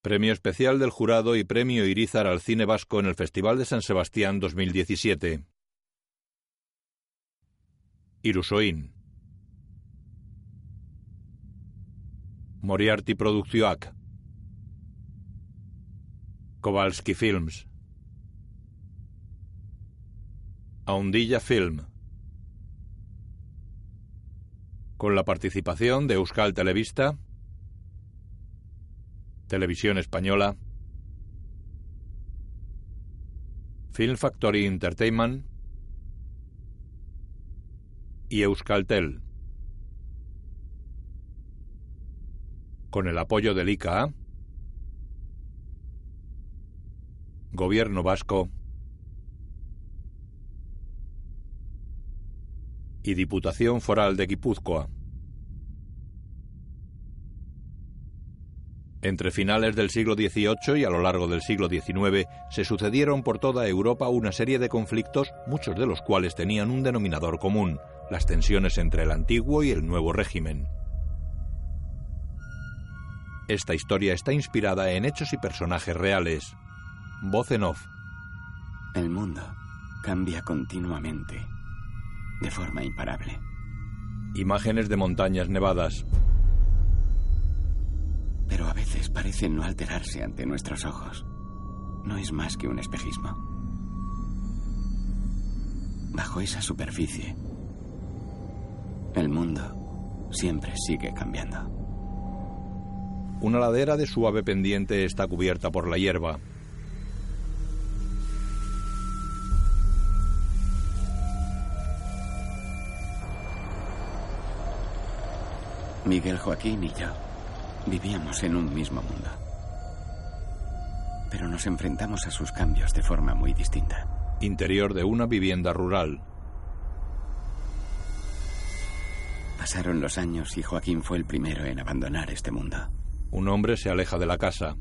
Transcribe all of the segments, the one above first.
Premio especial del jurado y premio Irizar al cine vasco en el Festival de San Sebastián 2017. Irusoin. Moriarty Produkzioak. Kowalski Films. Aundilla Film. Con la participación de Euskal Televista, Televisión Española, Film Factory Entertainment y Euskaltel. Con el apoyo del ICA, Gobierno Vasco y Diputación Foral de Guipúzcoa. Entre finales del siglo XVIII y a lo largo del siglo XIX se sucedieron por toda Europa una serie de conflictos, muchos de los cuales tenían un denominador común, las tensiones entre el antiguo y el nuevo régimen. Esta historia está inspirada en hechos y personajes reales. Voz en off. El mundo cambia continuamente, de forma imparable. Imágenes de montañas nevadas. Pero a veces parecen no alterarse ante nuestros ojos. No es más que un espejismo. Bajo esa superficie, el mundo siempre sigue cambiando. Una ladera de suave pendiente está cubierta por la hierba. Miguel Joaquín y yo vivíamos en un mismo mundo. Pero nos enfrentamos a sus cambios de forma muy distinta. Interior de una vivienda rural. Pasaron los años y Joaquín fue el primero en abandonar este mundo. Un hombre se aleja de la casa.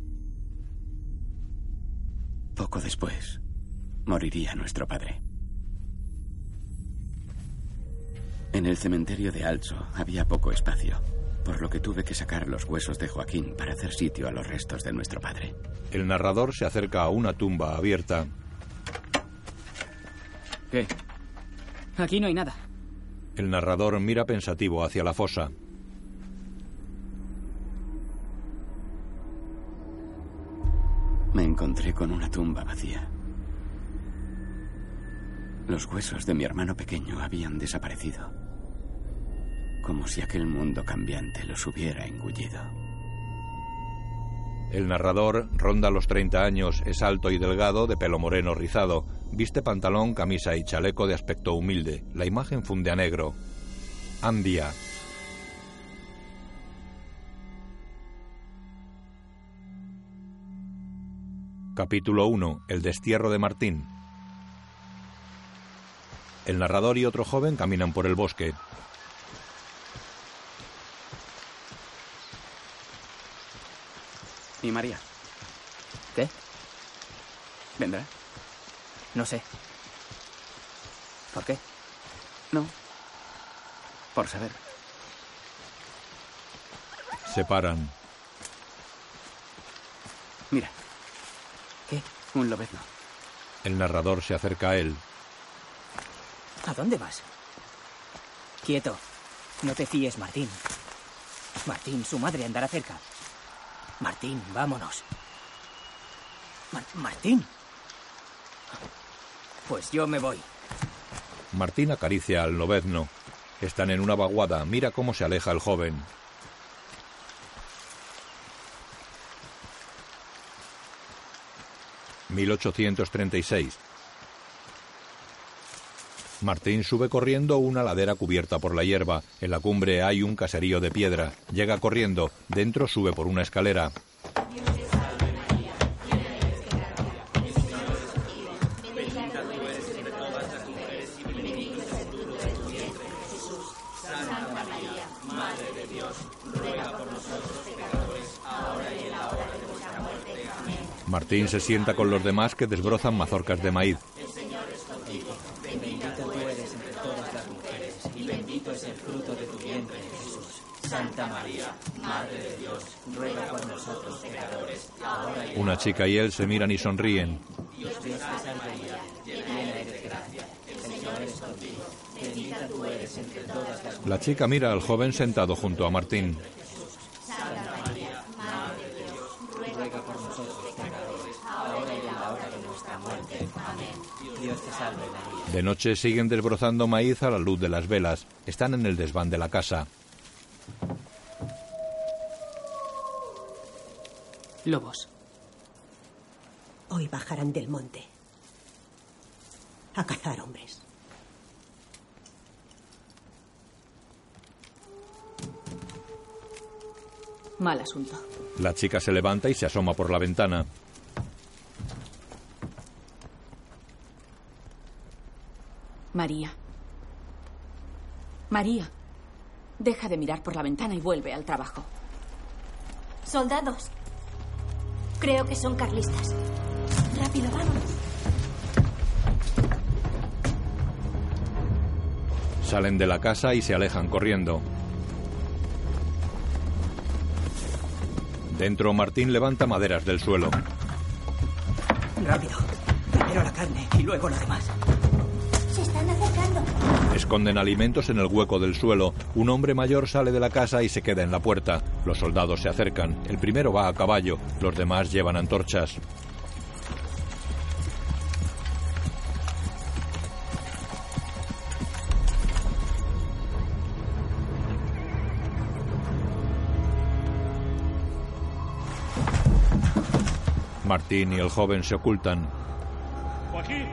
Poco después, moriría nuestro padre. En el cementerio de Alzo había poco espacio, por lo que tuve que sacar los huesos de Joaquín para hacer sitio a los restos de nuestro padre. El narrador se acerca a una tumba abierta. ¿Qué? Aquí no hay nada. El narrador mira pensativo hacia la fosa. Me encontré con una tumba vacía. Los huesos de mi hermano pequeño habían desaparecido, como si aquel mundo cambiante los hubiera engullido. El narrador ronda los 30 años, es alto y delgado, de pelo moreno rizado, viste pantalón, camisa y chaleco de aspecto humilde. La imagen funde a negro. Andia, Capítulo 1. El destierro de Martín. El narrador y otro joven caminan por el bosque. ¿Y María? ¿Qué? ¿Vendrá? No sé. ¿Por qué? No. Por saber. Se paran. Mira. ¿Qué? Un lobezno. El narrador se acerca a él. ¿A dónde vas? Quieto. No te fíes, Martín. Martín, su madre andará cerca. Martín, vámonos. Mar- Martín. Pues yo me voy. Martín acaricia al lobezno. Están en una vaguada. Mira cómo se aleja el joven. ...1836... Martín sube corriendo una ladera cubierta por la hierba. En la cumbre hay un caserío de piedra. Llega corriendo. Dentro sube por una escalera. Martín se sienta con los demás que desbrozan mazorcas de maíz. Bendita tú eres entre todas las mujeres, y bendito es el fruto de tu vientre, Jesús. Santa María, Madre de Dios, ruega por nosotros pecadores, Una chica y él se miran y sonríen. La chica mira al joven sentado junto a Martín. De noche siguen desbrozando maíz a la luz de las velas. Están en el desván de la casa. Lobos. Del monte a cazar hombres. Mal asunto. La chica se levanta y se asoma por la ventana. María. María. Deja de mirar por la ventana y vuelve al trabajo. Soldados. Creo que son carlistas. Rápido, vámonos. Salen de la casa y se alejan corriendo. Dentro, Martín levanta maderas del suelo. Rápido. Primero la carne y luego lo demás. Se están acercando. Esconden alimentos en el hueco del suelo. Un hombre mayor sale de la casa y se queda en la puerta. Los soldados se acercan. El primero va a caballo. Los demás llevan antorchas. Martín y el joven se ocultan. Joaquín.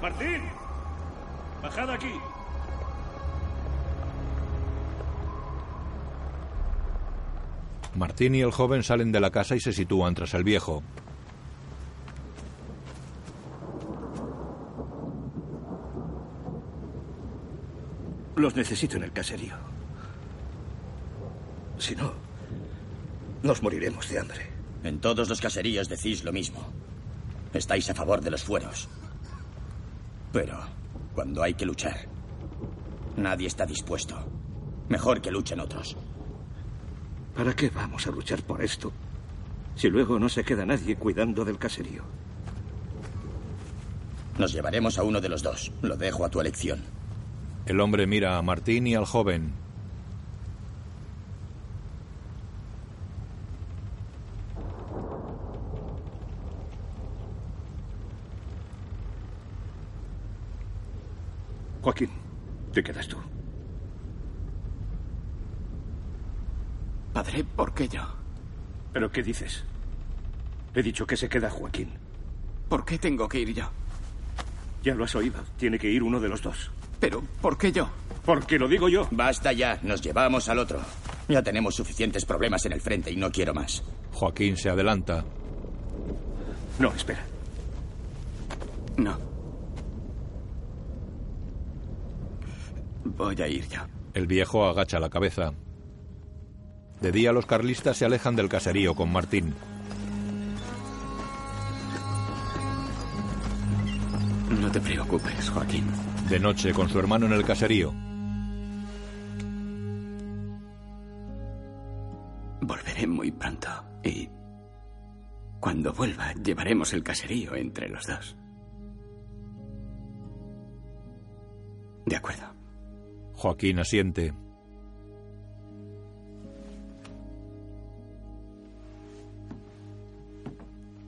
Martín. Bajad aquí. Martín y el joven salen de la casa y se sitúan tras el viejo. Los necesito en el caserío. Si no, nos moriremos de hambre. En todos los caseríos decís lo mismo. Estáis a favor de los fueros. Pero cuando hay que luchar, nadie está dispuesto. Mejor que luchen otros. ¿Para qué vamos a luchar por esto? Si luego no se queda nadie cuidando del caserío. Nos llevaremos a uno de los dos. Lo dejo a tu elección. El hombre mira a Martín y al joven. Joaquín, te quedas tú. Padre, ¿por qué yo? ¿Pero qué dices? He dicho que se queda Joaquín. ¿Por qué tengo que ir yo? Ya lo has oído. Tiene que ir uno de los dos. Pero, ¿por qué yo? Porque lo digo yo. Basta ya. Nos llevamos al otro. Ya tenemos suficientes problemas en el frente y no quiero más. Joaquín se adelanta. No, espera. No. Voy a ir yo. El viejo agacha la cabeza. De día los carlistas se alejan del caserío con Martín. No te preocupes, Joaquín. De noche con su hermano en el caserío. Volveré muy pronto y cuando vuelva llevaremos el caserío entre los dos. De acuerdo. Joaquín asiente.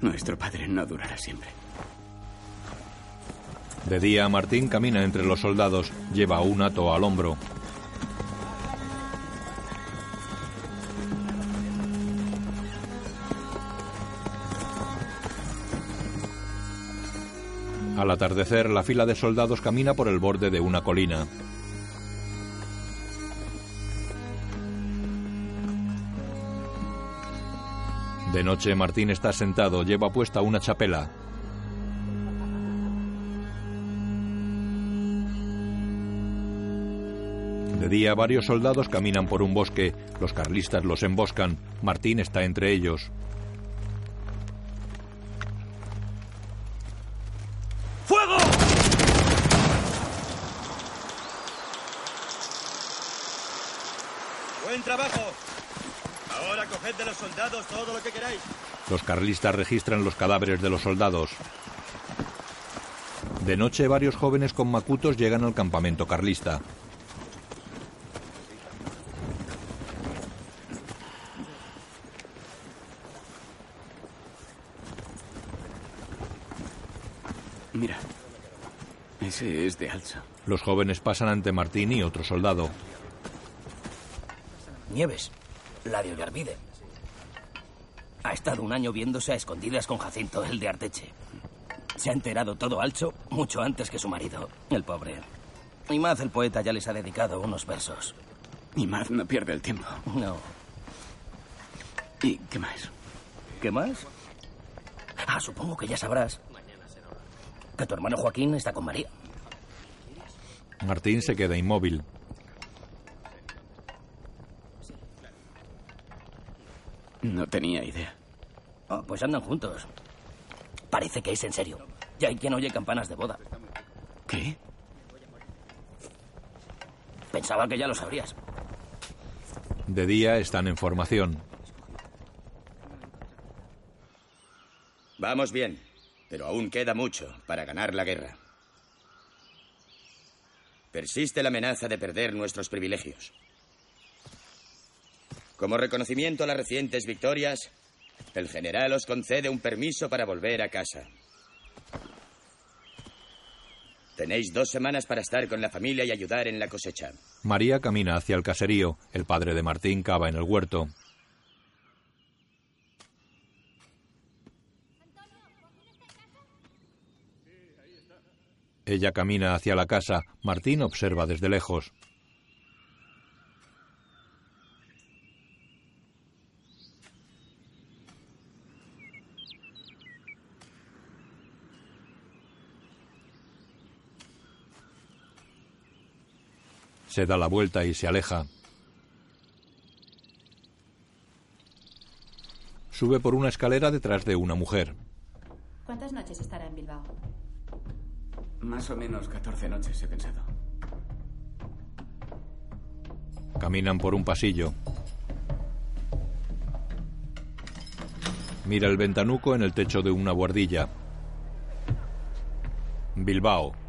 Nuestro padre no durará siempre. De día, Martín camina entre los soldados. Lleva un hato al hombro. Al atardecer, la fila de soldados camina por el borde de una colina. De noche, Martín está sentado, lleva puesta una chapela. De día, varios soldados caminan por un bosque. Los carlistas los emboscan. Martín está entre ellos. ¡Fuego! Buen trabajo. Ahora coged de los soldados todo lo que queráis. Los carlistas registran los cadáveres de los soldados. De noche, varios jóvenes con macutos llegan al campamento carlista. Mira, ese es de Alza. Los jóvenes pasan ante Martín y otro soldado. Nieves, la de Ollarvide. Ha estado un año viéndose a escondidas con Jacinto, el de Arteche. Se ha enterado todo Alcho mucho antes que su marido, el pobre. Y Maz, el poeta, ya les ha dedicado unos versos. Y Maz no pierde el tiempo. No. ¿Y qué más? ¿Qué más? Ah, supongo que ya sabrás que tu hermano Joaquín está con María. Martín se queda inmóvil. No tenía idea. Oh, pues andan juntos. Parece que es en serio. Ya hay quien oye campanas de boda. ¿Qué? Pensaba que ya lo sabrías. De día están en formación. Vamos bien, pero aún queda mucho para ganar la guerra. Persiste la amenaza de perder nuestros privilegios. Como reconocimiento a las recientes victorias, el general os concede un permiso para volver a casa. Tenéis dos semanas para estar con la familia y ayudar en la cosecha. María camina hacia el caserío. El padre de Martín cava en el huerto. Ella camina hacia la casa. Martín observa desde lejos. Se da la vuelta y se aleja. Sube por una escalera detrás de una mujer. ¿Cuántas noches estará en Bilbao? Más o menos 14 noches he pensado. Caminan por un pasillo. Mira el ventanuco en el techo de una guardilla. Bilbao.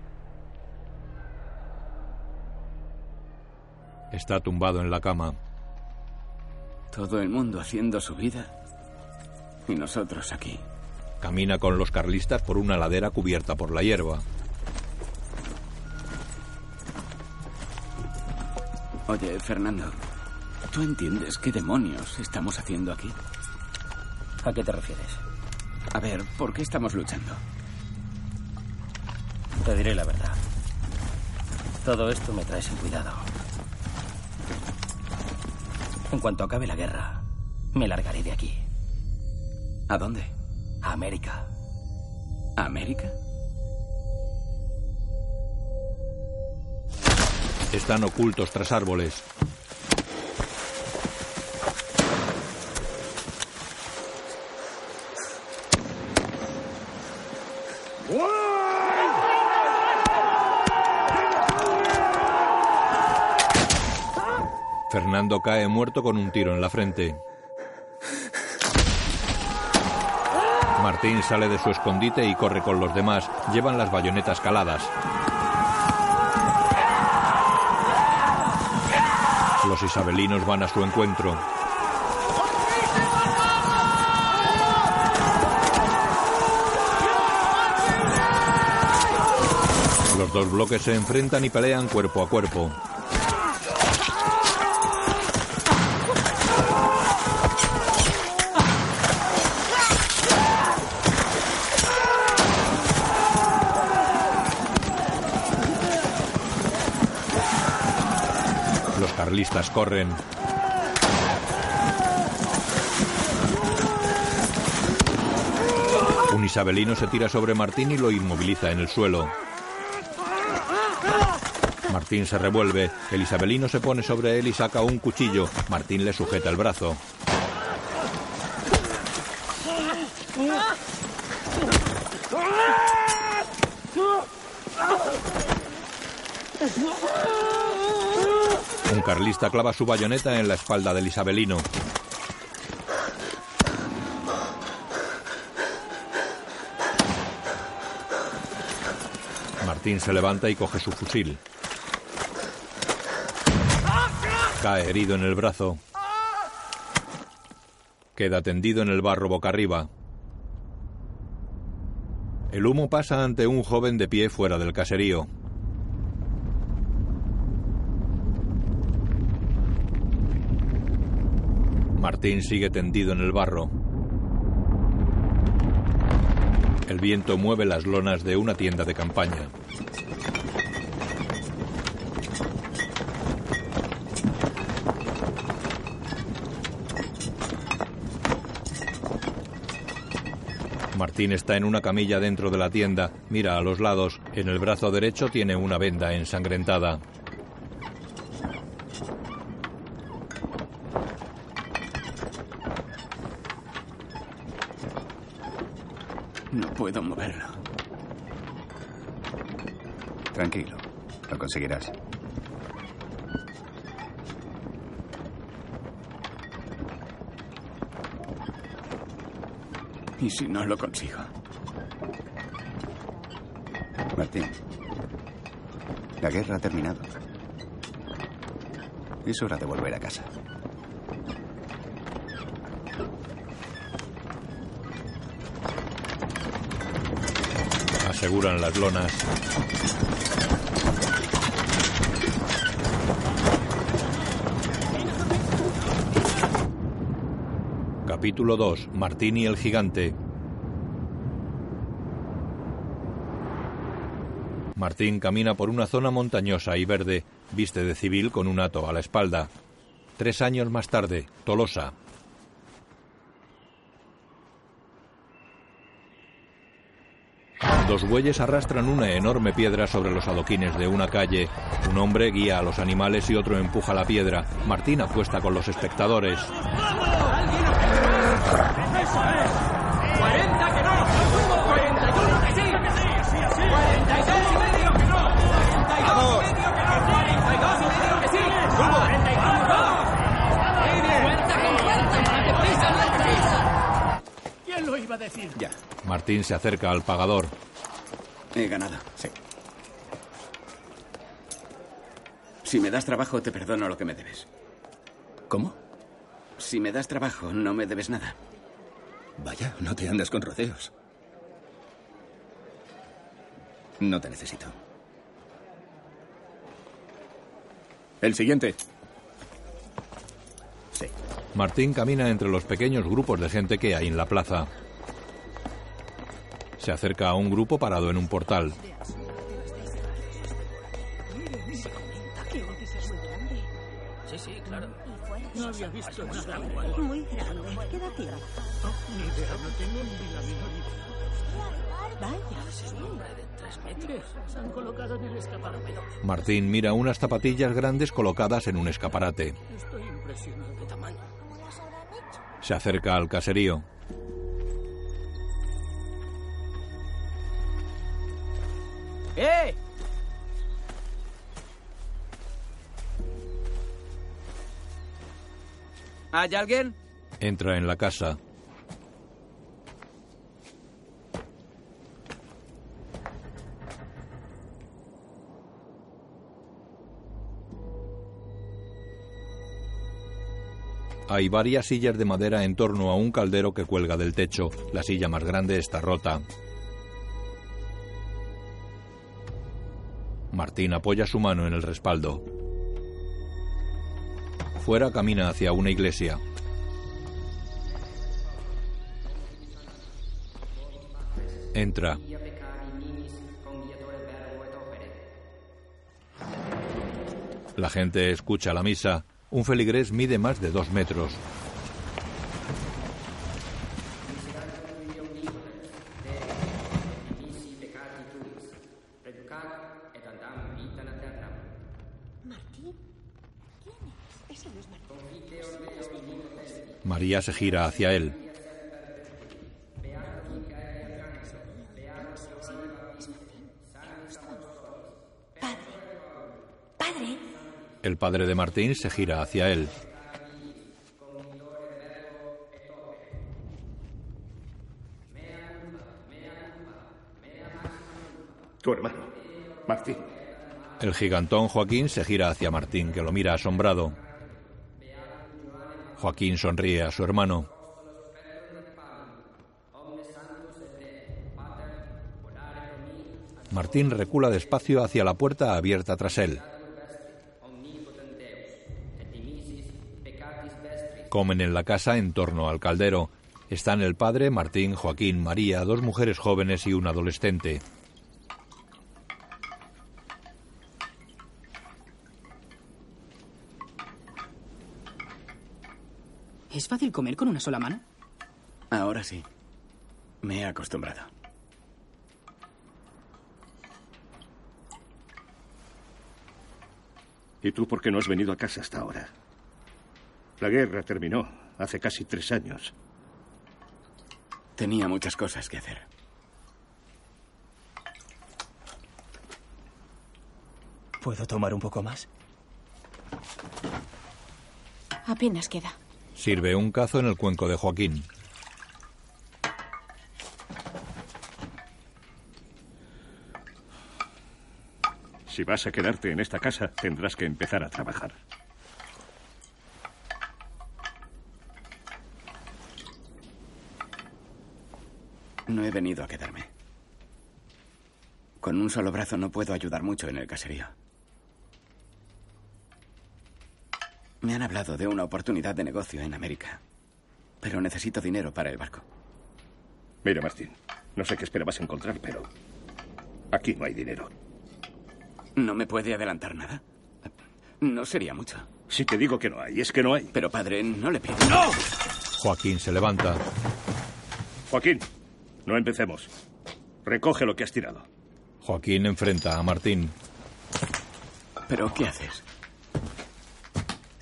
Está tumbado en la cama. Todo el mundo haciendo su vida y nosotros aquí. Camina con los carlistas por una ladera cubierta por la hierba. Oye, Fernando, ¿tú entiendes qué demonios estamos haciendo aquí? ¿A qué te refieres? A ver, ¿por qué estamos luchando? Te diré la verdad. Todo esto me trae sin cuidado. En cuanto acabe la guerra, me largaré de aquí. ¿A dónde? A América. ¿A América? Están ocultos tras árboles. Fernando cae muerto con un tiro en la frente. Martín sale de su escondite y corre con los demás. Llevan las bayonetas caladas. Los isabelinos van a su encuentro. Los dos bloques se enfrentan y pelean cuerpo a cuerpo. Carlistas corren. Un isabelino se tira sobre Martín y lo inmoviliza en el suelo. Martín se revuelve. El isabelino se pone sobre él y saca un cuchillo. Martín le sujeta el brazo. carlista clava su bayoneta en la espalda del isabelino. Martín se levanta y coge su fusil. Cae herido en el brazo. Queda tendido en el barro boca arriba. El humo pasa ante un joven de pie fuera del caserío. Martín sigue tendido en el barro. El viento mueve las lonas de una tienda de campaña. Martín está en una camilla dentro de la tienda, mira a los lados. En el brazo derecho tiene una venda ensangrentada. No puedo moverlo. Tranquilo, lo conseguirás. ¿Y si no lo consigo? Martín, la guerra ha terminado. Es hora de volver a casa. Aseguran las lonas. Capítulo 2. Martín y el gigante. Martín camina por una zona montañosa y verde, viste de civil con un hato a la espalda. Tres años más tarde, Tolosa. Dos bueyes arrastran una enorme piedra sobre los adoquines de una calle. Un hombre guía a los animales y otro empuja la piedra. Martín apuesta con los espectadores. ¡Eso decir? Ya. Martín se acerca al pagador. He ganado. Sí. Si me das trabajo, te perdono lo que me debes. ¿Cómo? Si me das trabajo, no me debes nada. Vaya, no te andas con rodeos. No te necesito. El siguiente. Sí. Martín camina entre los pequeños grupos de gente que hay en la plaza. Se acerca a un grupo parado en un portal. Había visto nada igual. Muy grande. ¿Qué edad tiene? Ni idea, no tengo ni la menor idea. Vaya. Es un hombre de tres metros. Se han colocado en el escaparate. Martín mira unas zapatillas grandes colocadas en un escaparate. Estoy impresionado. ¿Qué tamaño? Se acerca al caserío. ¡Eh! ¿Hay alguien? Entra en la casa. Hay varias sillas de madera en torno a un caldero que cuelga del techo. La silla más grande está rota. Martín apoya su mano en el respaldo. Fuera camina hacia una iglesia. Entra. La gente escucha la misa. Un feligrés mide más de dos metros. ¿Martín? ¿Quién es? Ese no es Martín. María se gira hacia él. Padre. El padre de Martín se gira hacia él. Tu hermano. Martín. El gigantón Joaquín se gira hacia Martín, que lo mira asombrado. Joaquín sonríe a su hermano. Martín recula despacio hacia la puerta abierta tras él. Comen en la casa en torno al caldero. Están el padre, Martín, Joaquín, María, dos mujeres jóvenes y un adolescente. ¿Es fácil comer con una sola mano? Ahora sí. Me he acostumbrado. ¿Y tú por qué no has venido a casa hasta ahora? La guerra terminó hace casi tres años. Tenía muchas cosas que hacer. ¿Puedo tomar un poco más? Apenas queda. Sirve un cazo en el cuenco de Joaquín. Si vas a quedarte en esta casa, tendrás que empezar a trabajar. No he venido a quedarme. Con un solo brazo no puedo ayudar mucho en el caserío. Me han hablado de una oportunidad de negocio en América, pero necesito dinero para el barco. Mira, Martín, no sé qué esperabas encontrar, pero aquí no hay dinero. ¿No me puede adelantar nada? No sería mucho. Si te digo que no hay, es que no hay. Pero padre, no le pido. ¡No! Joaquín se levanta. Joaquín, no empecemos. Recoge lo que has tirado. Joaquín enfrenta a Martín. ¿Pero qué haces?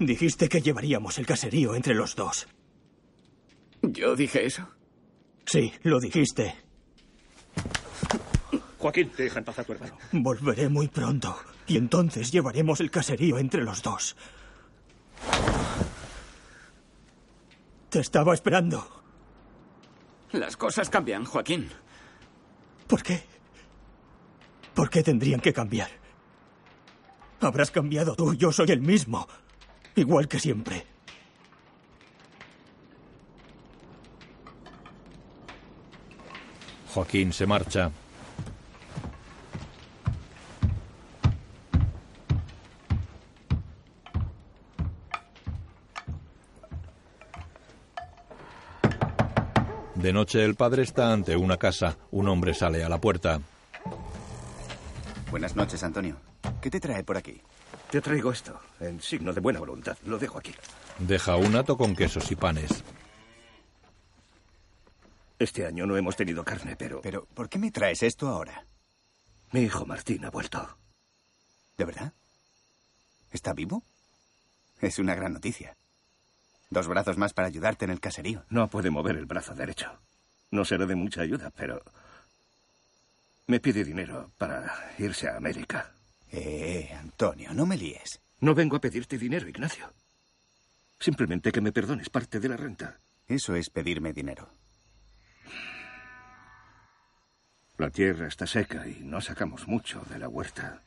Dijiste que llevaríamos el caserío entre los dos. ¿Yo dije eso? Sí, lo dijiste. Joaquín, deja en paz a tu hermano. Volveré muy pronto y entonces llevaremos el caserío entre los dos. Te estaba esperando. Las cosas cambian, Joaquín. ¿Por qué? ¿Por qué tendrían que cambiar? Habrás cambiado tú, yo soy el mismo. Igual que siempre. Joaquín se marcha. De noche el padre está ante una casa. Un hombre sale a la puerta. Buenas noches, Antonio. ¿Qué te trae por aquí? Te traigo esto, en signo de buena voluntad. Lo dejo aquí. Deja un hato con quesos y panes. Este año no hemos tenido carne, pero... Pero, ¿por qué me traes esto ahora? Mi hijo Martín ha vuelto. ¿De verdad? ¿Está vivo? Es una gran noticia. Dos brazos más para ayudarte en el caserío. No puede mover el brazo derecho. No será de mucha ayuda, pero... Me pide dinero para irse a América. Eh, Antonio, no me líes. No vengo a pedirte dinero, Ignacio. Simplemente que me perdones parte de la renta. Eso es pedirme dinero. La tierra está seca y no sacamos mucho de la huerta.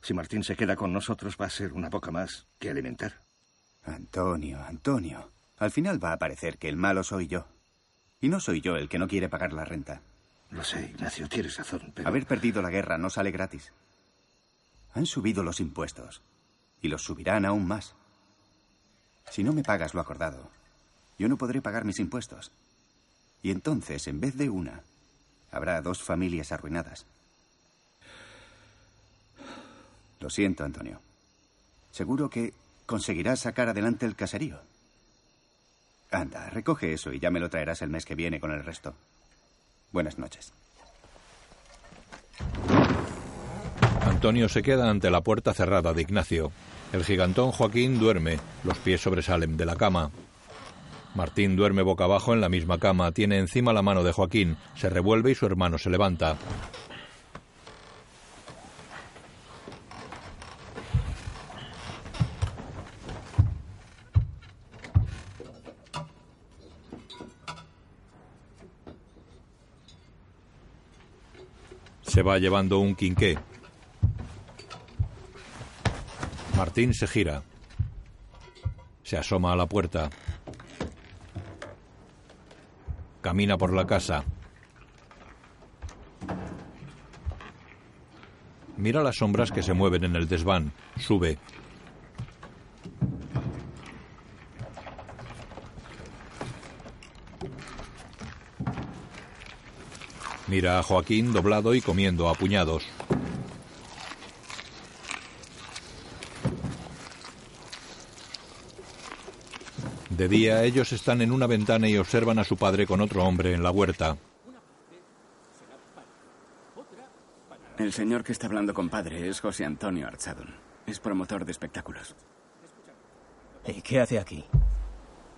Si Martín se queda con nosotros va a ser una boca más que alimentar. Antonio, Antonio. Al final va a parecer que el malo soy yo. Y no soy yo el que no quiere pagar la renta. Lo sé, Ignacio, tienes razón, pero... Haber perdido la guerra no sale gratis. Han subido los impuestos. Y los subirán aún más. Si no me pagas lo acordado, yo no podré pagar mis impuestos. Y entonces, en vez de una, habrá dos familias arruinadas. Lo siento, Antonio. Seguro que conseguirás sacar adelante el caserío. Anda, recoge eso y ya me lo traerás el mes que viene con el resto. Buenas noches. Antonio se queda ante la puerta cerrada de Ignacio. El gigantón Joaquín duerme, los pies sobresalen de la cama. Martín duerme boca abajo en la misma cama, tiene encima la mano de Joaquín, se revuelve y su hermano se levanta. Se va llevando un quinqué. Martín se gira. Se asoma a la puerta. Camina por la casa. Mira las sombras que se mueven en el desván. Sube. Mira a Joaquín doblado y comiendo a puñados. De día ellos están en una ventana y observan a su padre con otro hombre en la huerta. El señor que está hablando con padre es José Antonio Archadon. Es promotor de espectáculos. ¿Y qué hace aquí?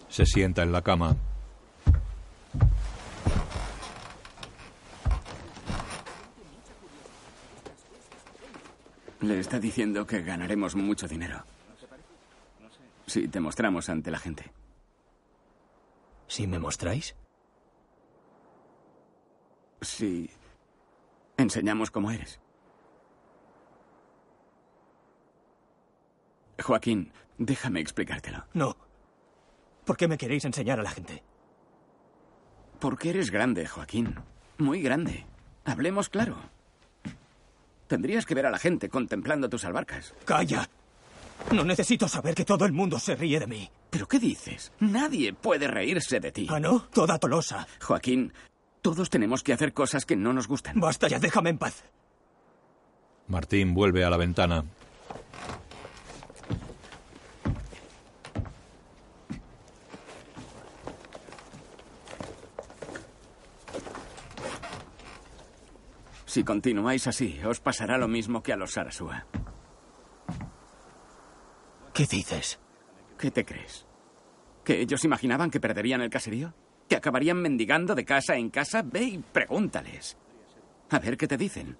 Se sienta en la cama. Le está diciendo que ganaremos mucho dinero. Si te mostramos ante la gente. ¿Si me mostráis? Si enseñamos cómo eres. Joaquín, déjame explicártelo. No. ¿Por qué me queréis enseñar a la gente? Porque eres grande, Joaquín. Muy grande. Hablemos claro. Tendrías que ver a la gente contemplando tus albarcas. ¡Calla! No necesito saber que todo el mundo se ríe de mí. ¿Pero qué dices? Nadie puede reírse de ti. ¿Ah, no? Toda Tolosa. Joaquín, todos tenemos que hacer cosas que no nos gustan. Basta ya, déjame en paz. Martín vuelve a la ventana. Si continuáis así, os pasará lo mismo que a los Sarasúa. ¿Qué dices? ¿Qué te crees? ¿Que ellos imaginaban que perderían el caserío? ¿Que acabarían mendigando de casa en casa? Ve y pregúntales. A ver qué te dicen.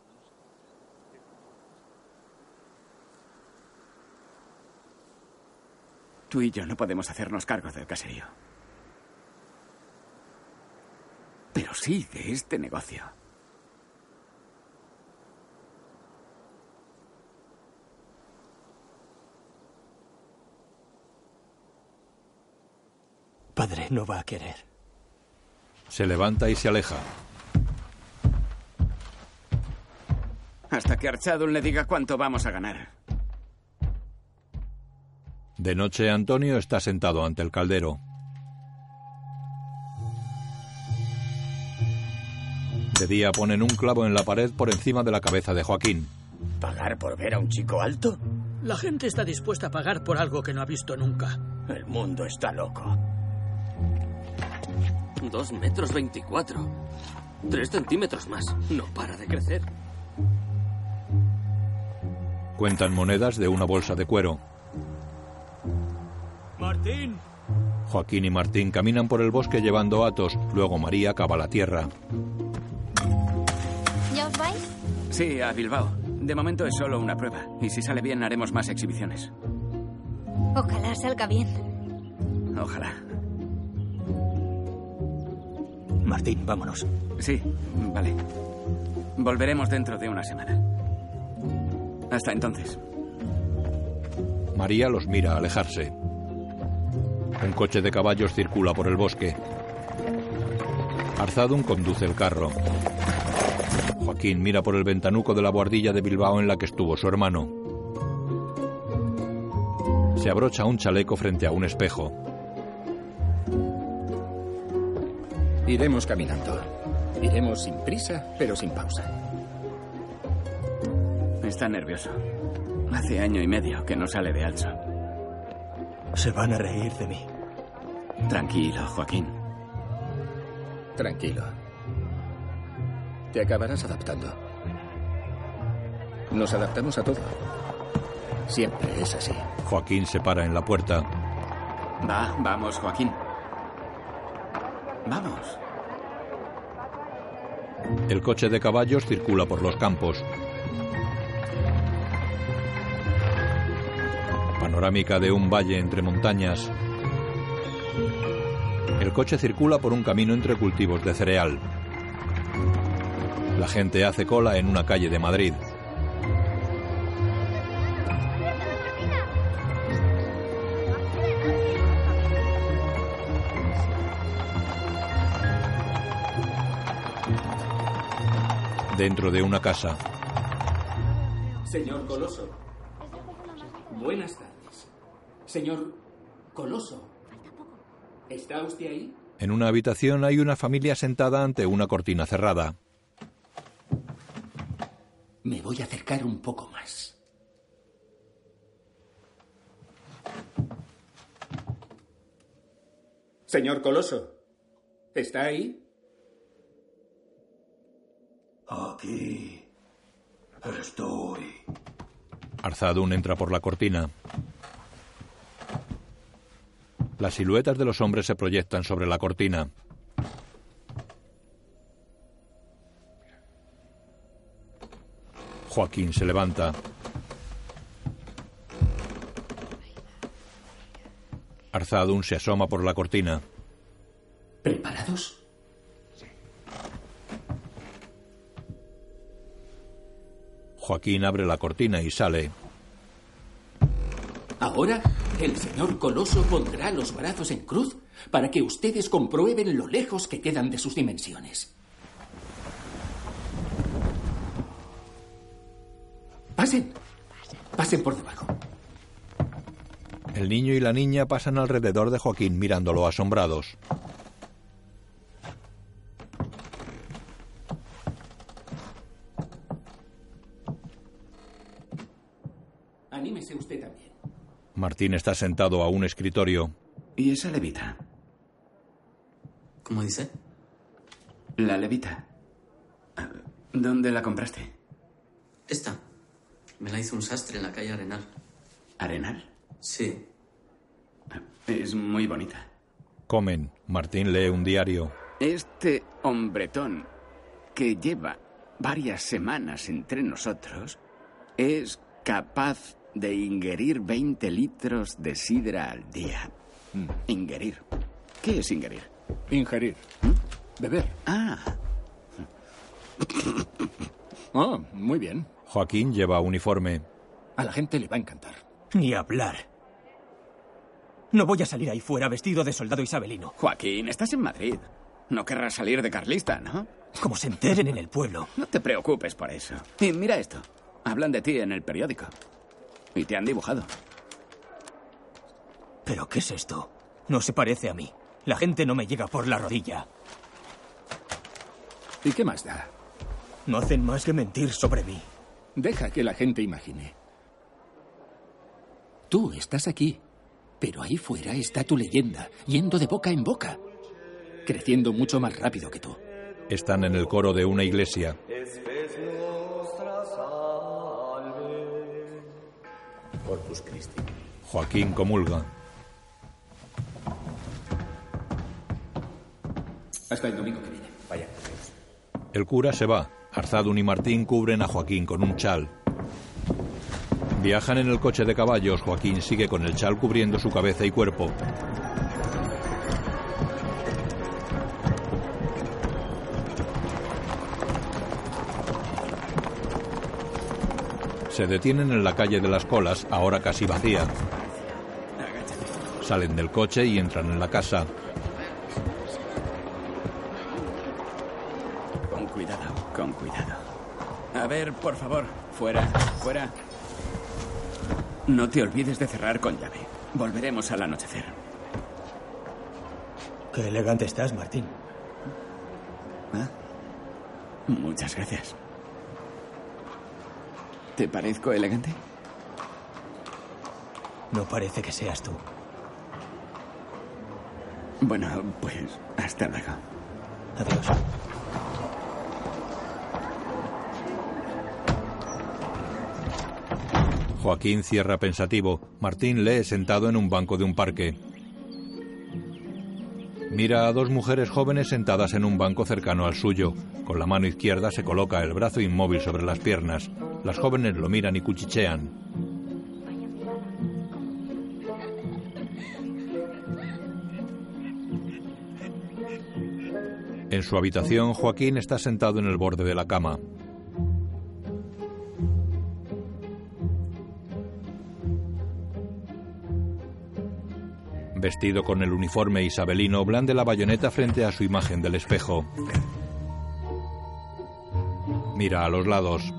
Tú y yo no podemos hacernos cargo del caserío. Pero sí de este negocio. Padre no va a querer. Se levanta y se aleja. Hasta que Archadun le diga cuánto vamos a ganar. De noche, Antonio está sentado ante el caldero. De día ponen un clavo en la pared por encima de la cabeza de Joaquín. ¿Pagar por ver a un chico alto? La gente está dispuesta a pagar por algo que no ha visto nunca. El mundo está loco. Dos metros veinticuatro. Tres centímetros más. No para de crecer. Cuentan monedas de una bolsa de cuero. Martín. Joaquín y Martín caminan por el bosque llevando atos. Luego María cava la tierra. ¿Ya os vais? Sí, a Bilbao. De momento es solo una prueba. Y si sale bien, haremos más exhibiciones. Ojalá salga bien. Ojalá. Martín, vámonos. Sí, vale. Volveremos dentro de una semana. Hasta entonces. María los mira alejarse. Un coche de caballos circula por el bosque. Arzadun conduce el carro. Joaquín mira por el ventanuco de la buhardilla de Bilbao en la que estuvo su hermano. Se abrocha un chaleco frente a un espejo. Iremos caminando. Iremos sin prisa, pero sin pausa. Está nervioso. Hace año y medio que no sale de Alcho. Se van a reír de mí. Tranquilo, Joaquín. Tranquilo. Te acabarás adaptando. Nos adaptamos a todo. Siempre es así. Joaquín se para en la puerta. Va, vamos, Joaquín. El coche de caballos circula por los campos. Panorámica de un valle entre montañas. El coche circula por un camino entre cultivos de cereal. La gente hace cola en una calle de Madrid. Dentro de una casa, Señor Coloso. Buenas tardes. Señor Coloso. ¿Está usted ahí? en una habitación hay una familia sentada ante una cortina cerrada. Me voy a acercar un poco más. Señor Coloso. ¿Está ahí? Aquí estoy. Arzadun entra por la cortina. Las siluetas de los hombres se proyectan sobre la cortina. Joaquín se levanta. Arzadun se asoma por la cortina. ¿Preparados? Joaquín abre la cortina y sale. Ahora el señor Coloso pondrá los brazos en cruz para que ustedes comprueben lo lejos que quedan de sus dimensiones. Pasen. Pasen por debajo. El niño y la niña pasan alrededor de Joaquín mirándolo asombrados. Martín está sentado a un escritorio. ¿Y esa levita? ¿Cómo dice? La levita. ¿Dónde la compraste? Esta. Me la hizo un sastre en la calle Arenal. ¿Arenal? Sí. Es muy bonita. Comen. Martín lee un diario. Este hombretón que lleva varias semanas entre nosotros es capaz de ingerir 20 litros de sidra al día. Ingerir. ¿Qué es ingerir? Ingerir. Beber. Ah. Oh, muy bien. Joaquín lleva uniforme. A la gente le va a encantar. Ni hablar. No voy a salir ahí fuera vestido de soldado isabelino. Joaquín, estás en Madrid. No querrás salir de carlista, ¿no? Como se enteren en el pueblo. No te preocupes por eso. Y mira esto. Hablan de ti en el periódico. Y te han dibujado. ¿Pero qué es esto? No se parece a mí. La gente no me llega por la rodilla. ¿Y qué más da? No hacen más que mentir sobre mí. Deja que la gente imagine. Tú estás aquí, pero ahí fuera está tu leyenda, yendo de boca en boca, creciendo mucho más rápido que tú. Están en el coro de una iglesia. Corpus Christi. Joaquín comulga. Hasta el domingo que viene. Vaya. El cura se va. Arzadun y Martín cubren a Joaquín con un chal. Viajan en el coche de caballos. Joaquín sigue con el chal cubriendo su cabeza y cuerpo. Se detienen en la calle de las colas, ahora casi vacía. Salen del coche y entran en la casa. Con cuidado, con cuidado. A ver, por favor, fuera, fuera. No te olvides de cerrar con llave. Volveremos al anochecer. Qué elegante estás, Martín. ¿Ah? Muchas gracias. ¿Te parezco elegante? No parece que seas tú. Bueno, pues hasta luego. Adiós. Joaquín cierra pensativo. Martín lee sentado en un banco de un parque. Mira a dos mujeres jóvenes sentadas en un banco cercano al suyo. Con la mano izquierda se coloca el brazo inmóvil sobre las piernas. Las jóvenes lo miran y cuchichean. En su habitación, Joaquín está sentado en el borde de la cama. Vestido con el uniforme isabelino, blande la bayoneta frente a su imagen del espejo. Mira a los lados.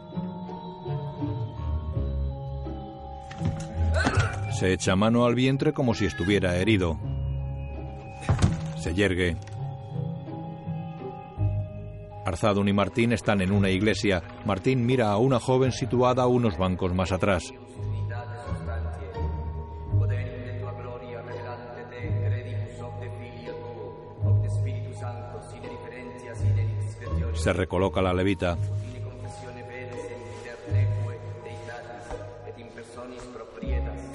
Se echa mano al vientre como si estuviera herido. Se yergue. Arzadun y Martín están en una iglesia. Martín mira a una joven situada unos bancos más atrás. Se recoloca la levita.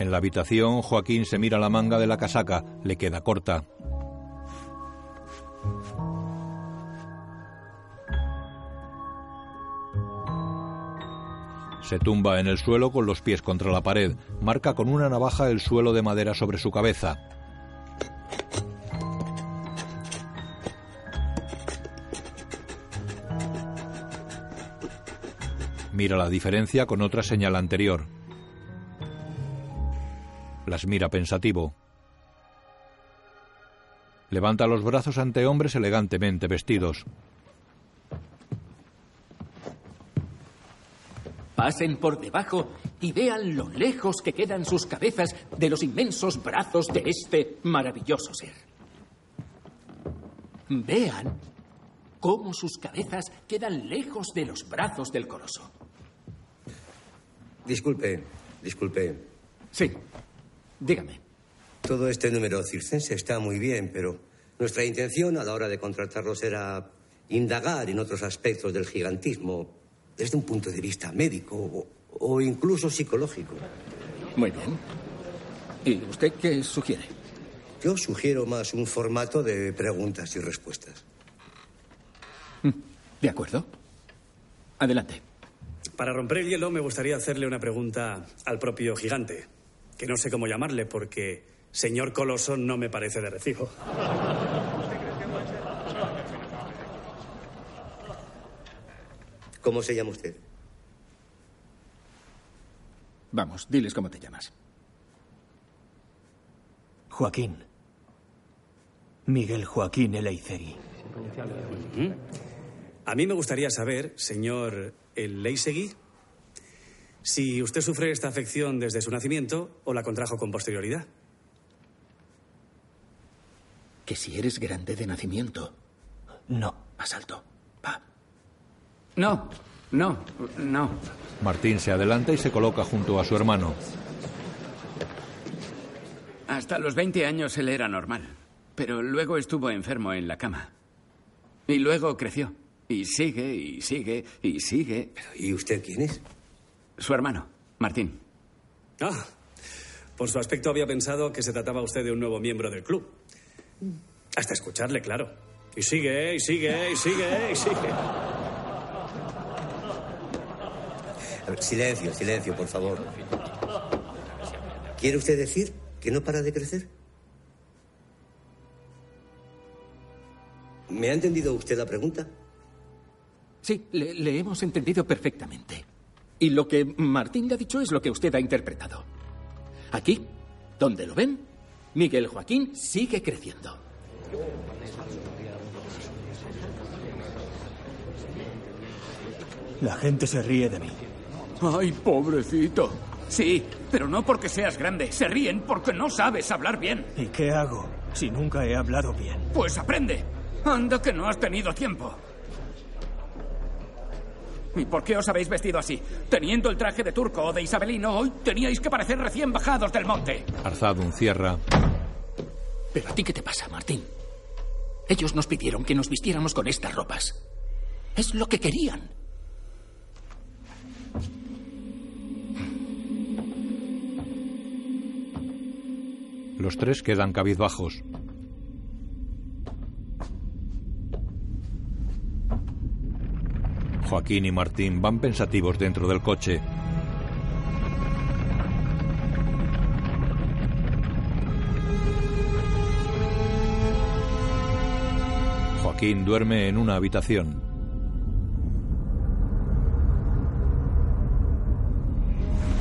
En la habitación, Joaquín se mira la manga de la casaca. Le queda corta. Se tumba en el suelo con los pies contra la pared. Marca con una navaja el suelo de madera sobre su cabeza. Mira la diferencia con otra señal anterior. Las mira pensativo. Levanta los brazos ante hombres elegantemente vestidos. Pasen por debajo y vean lo lejos que quedan sus cabezas de los inmensos brazos de este maravilloso ser. Vean cómo sus cabezas quedan lejos de los brazos del coloso. Disculpe, disculpe. Sí, dígame. Todo este número circense está muy bien, pero nuestra intención a la hora de contratarlos era indagar en otros aspectos del gigantismo desde un punto de vista médico o, o incluso psicológico. Muy bien. ¿Y usted qué sugiere? Yo sugiero más un formato de preguntas y respuestas. De acuerdo. Adelante. Para romper el hielo me gustaría hacerle una pregunta al propio gigante, que no sé cómo llamarle porque señor Coloso no me parece de recibo. ¿Cómo se llama usted? Vamos, diles cómo te llamas. Joaquín. Miguel Joaquín Eleizeri. A mí me gustaría saber, señor el Leisegui, si usted sufre esta afección desde su nacimiento o la contrajo con posterioridad. Que si eres grande de nacimiento. No. Más alto. No, no, no. Martín se adelanta y se coloca junto a su hermano. Hasta los 20 años él era normal, pero luego estuvo enfermo en la cama. Y luego creció. Y sigue, y sigue, y sigue. ¿Y usted quién es? Su hermano, Martín. Ah, por su aspecto había pensado que se trataba usted de un nuevo miembro del club. Hasta escucharle, claro. Y sigue, y sigue, y sigue, y sigue. A ver, silencio, silencio, por favor. ¿Quiere usted decir que no para de crecer? ¿Me ha entendido usted la pregunta? Sí, le, le hemos entendido perfectamente. Y lo que Martín le ha dicho es lo que usted ha interpretado. Aquí, donde lo ven, Miguel Joaquín sigue creciendo. La gente se ríe de mí. Ay, pobrecito. Sí, pero no porque seas grande. Se ríen porque no sabes hablar bien. ¿Y qué hago si nunca he hablado bien? Pues aprende. Anda que no has tenido tiempo. ¿Y por qué os habéis vestido así? Teniendo el traje de turco o de isabelino, hoy teníais que parecer recién bajados del monte. Arzadun cierra. ¿Pero a ti qué te pasa, Martín? Ellos nos pidieron que nos vistiéramos con estas ropas. Es lo que querían. Los tres quedan cabizbajos. Joaquín y Martín van pensativos dentro del coche. Joaquín duerme en una habitación.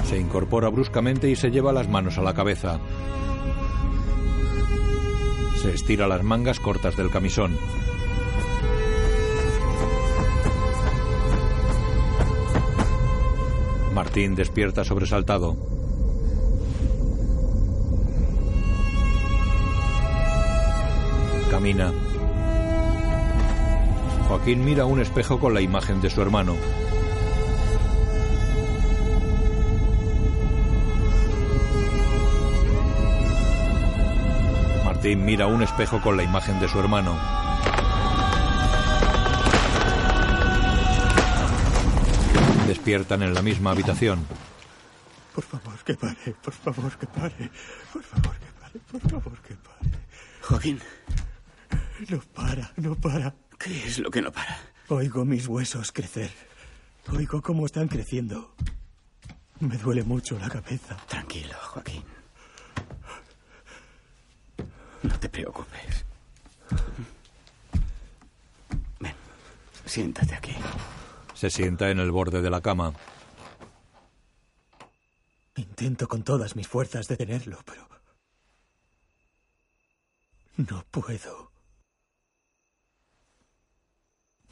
Se incorpora bruscamente y se lleva las manos a la cabeza. Se estira las mangas cortas del camisón. Martín despierta sobresaltado. Camina. Joaquín mira un espejo con la imagen de su hermano. Martín mira un espejo con la imagen de su hermano. Despiertan en la misma habitación. Por favor, que pare. Por favor, que pare. Por favor, que pare. Por favor, que pare. Joaquín. No para, no para. ¿Qué es lo que no para? Oigo mis huesos crecer. Oigo cómo están creciendo. Me duele mucho la cabeza. Tranquilo, Joaquín. No te preocupes. Ven, siéntate aquí. Se sienta en el borde de la cama. Intento con todas mis fuerzas detenerlo, pero... No puedo.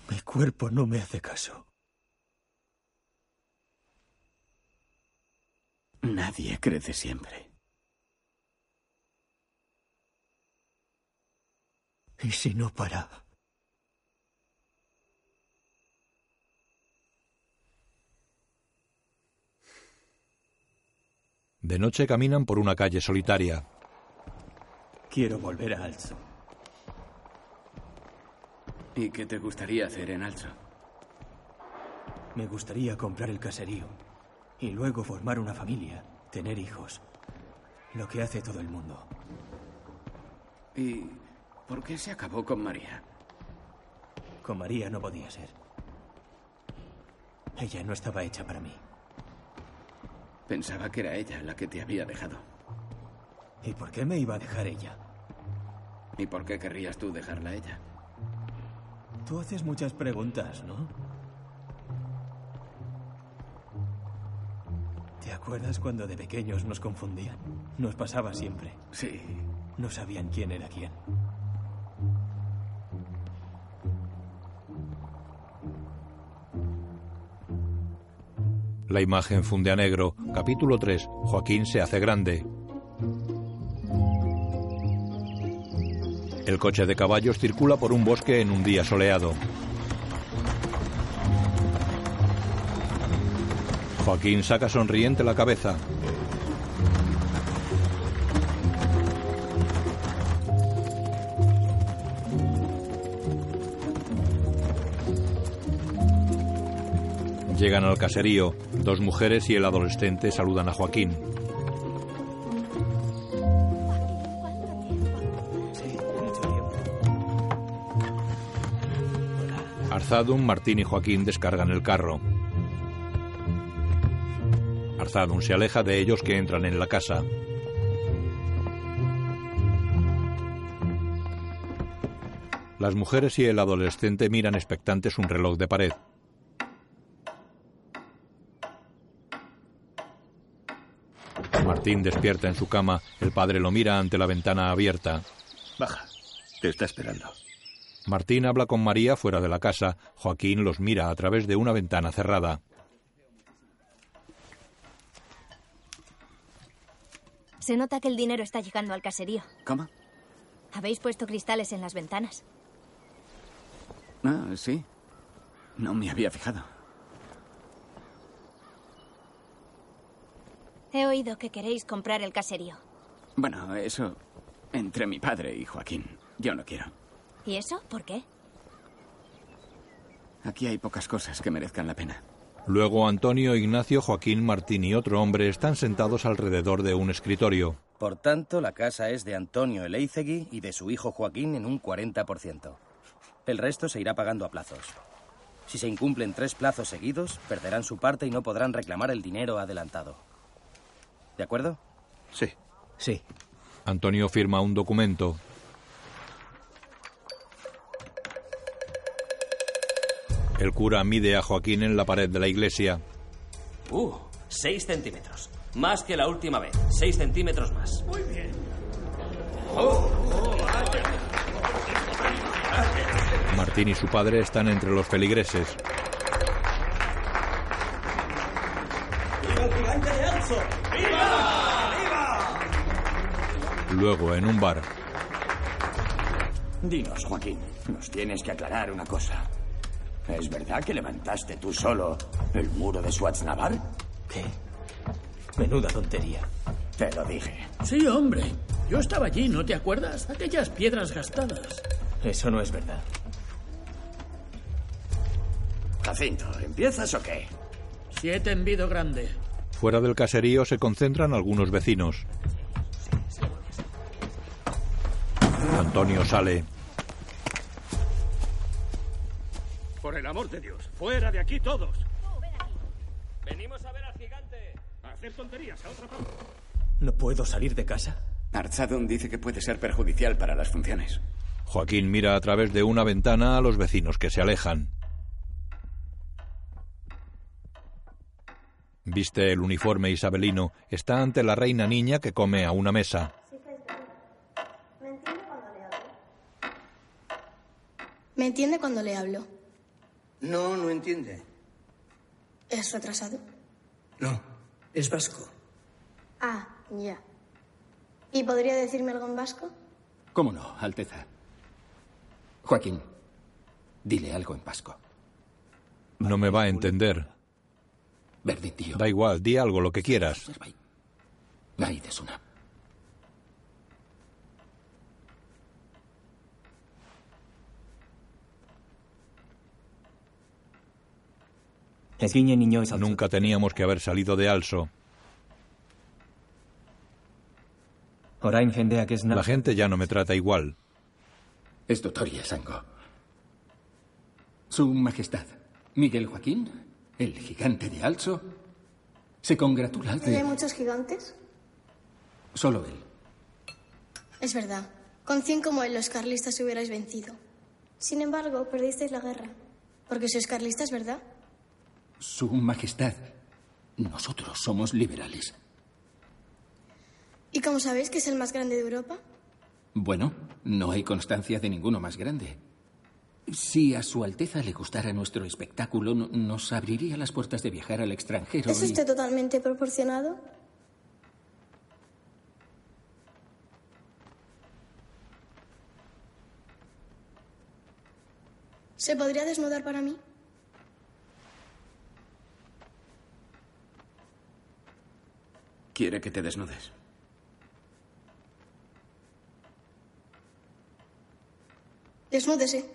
Mi cuerpo no me hace caso. Nadie crece siempre. ¿Y si no para? De noche caminan por una calle solitaria. Quiero volver a Alzo. ¿Y qué te gustaría hacer en Alzo? Me gustaría comprar el caserío y luego formar una familia, tener hijos. Lo que hace todo el mundo. ¿Y por qué se acabó con María? Con María no podía ser. Ella no estaba hecha para mí. Pensaba que era ella la que te había dejado. ¿Y por qué me iba a dejar ella? ¿Y por qué querrías tú dejarla a ella? Tú haces muchas preguntas, ¿no? ¿Te acuerdas cuando de pequeños nos confundían? Nos pasaba siempre. Sí. No sabían quién era quién. La imagen funde a negro. Capítulo 3. Joaquín se hace grande. El coche de caballos circula por un bosque en un día soleado. Joaquín saca sonriente la cabeza. Llegan al caserío. Dos mujeres y el adolescente saludan a Joaquín. Arzadum, Martín y Joaquín descargan el carro. Arzadum se aleja de ellos que entran en la casa. Las mujeres y el adolescente miran expectantes un reloj de pared. Martín despierta en su cama. El padre lo mira ante la ventana abierta. Baja. Te está esperando. Martín habla con María fuera de la casa. Joaquín los mira a través de una ventana cerrada. Se nota que el dinero está llegando al caserío. ¿Cómo? Habéis puesto cristales en las ventanas. Ah, sí. No me había fijado. He oído que queréis comprar el caserío. Bueno, eso entre mi padre y Joaquín. Yo no quiero. ¿Y eso? ¿Por qué? Aquí hay pocas cosas que merezcan la pena. Luego Antonio, Ignacio, Joaquín, Martín y otro hombre están sentados alrededor de un escritorio. Por tanto, la casa es de Antonio Eleizegui y de su hijo Joaquín en un 40%. El resto se irá pagando a plazos. Si se incumplen tres plazos seguidos, perderán su parte y no podrán reclamar el dinero adelantado. ¿De acuerdo? Sí. Sí. Antonio firma un documento. El cura mide a Joaquín en la pared de la iglesia. Uh, seis centímetros. Más que la última vez. Seis centímetros más. Muy bien. Martín y su padre están entre los feligreses. Luego, en un bar, Dinos, Joaquín, nos tienes que aclarar una cosa. ¿Es verdad que levantaste tú solo el muro de Schwarzenegger? ¿Qué? Menuda tontería. Te lo dije. Sí, hombre. Yo estaba allí, ¿no te acuerdas? Aquellas piedras gastadas. Eso no es verdad. Jacinto, ¿empiezas o qué? Siete en Vido Grande. fuera del caserío se concentran algunos vecinos. Antonio sale. Por el amor de Dios, fuera de aquí todos. Venimos a ver al gigante. A hacer tonterías a otra parte. ¿No puedo salir de casa? Arzadon dice que puede ser perjudicial para las funciones. Joaquín mira a través de una ventana a los vecinos que se alejan. Viste el uniforme isabelino. Está ante la reina niña que come a una mesa. ¿Me entiende cuando le hablo? No, no entiende. ¿Es retrasado? No, es vasco. Ah, ya. ¿Y podría decirme algo en vasco? ¿Cómo no, Alteza? Joaquín, dile algo en vasco. No me va a entender. Verdi, tío. Da igual, di algo, lo que quieras. Naidesuna. Nunca teníamos que haber salido de Also. La gente ya no me trata igual. Es Dotoria Sango. Su Majestad, Miguel Joaquín, el gigante de Alzo, se congratula ¿Hay de... muchos gigantes? Solo él. Es verdad. Con cien como él, los carlistas hubierais vencido. Sin embargo, perdisteis la guerra. Porque sois carlistas, ¿verdad? Su Majestad, nosotros somos liberales. ¿Y cómo sabéis que es el más grande de Europa? Bueno, no hay constancia de ninguno más grande. Si a Su Alteza le gustara nuestro espectáculo, no- nos abriría las puertas de viajar al extranjero. ¿Es y- usted totalmente proporcionado? ¿Se podría desnudar para mí? Quiere que te desnudes. Desnúdese.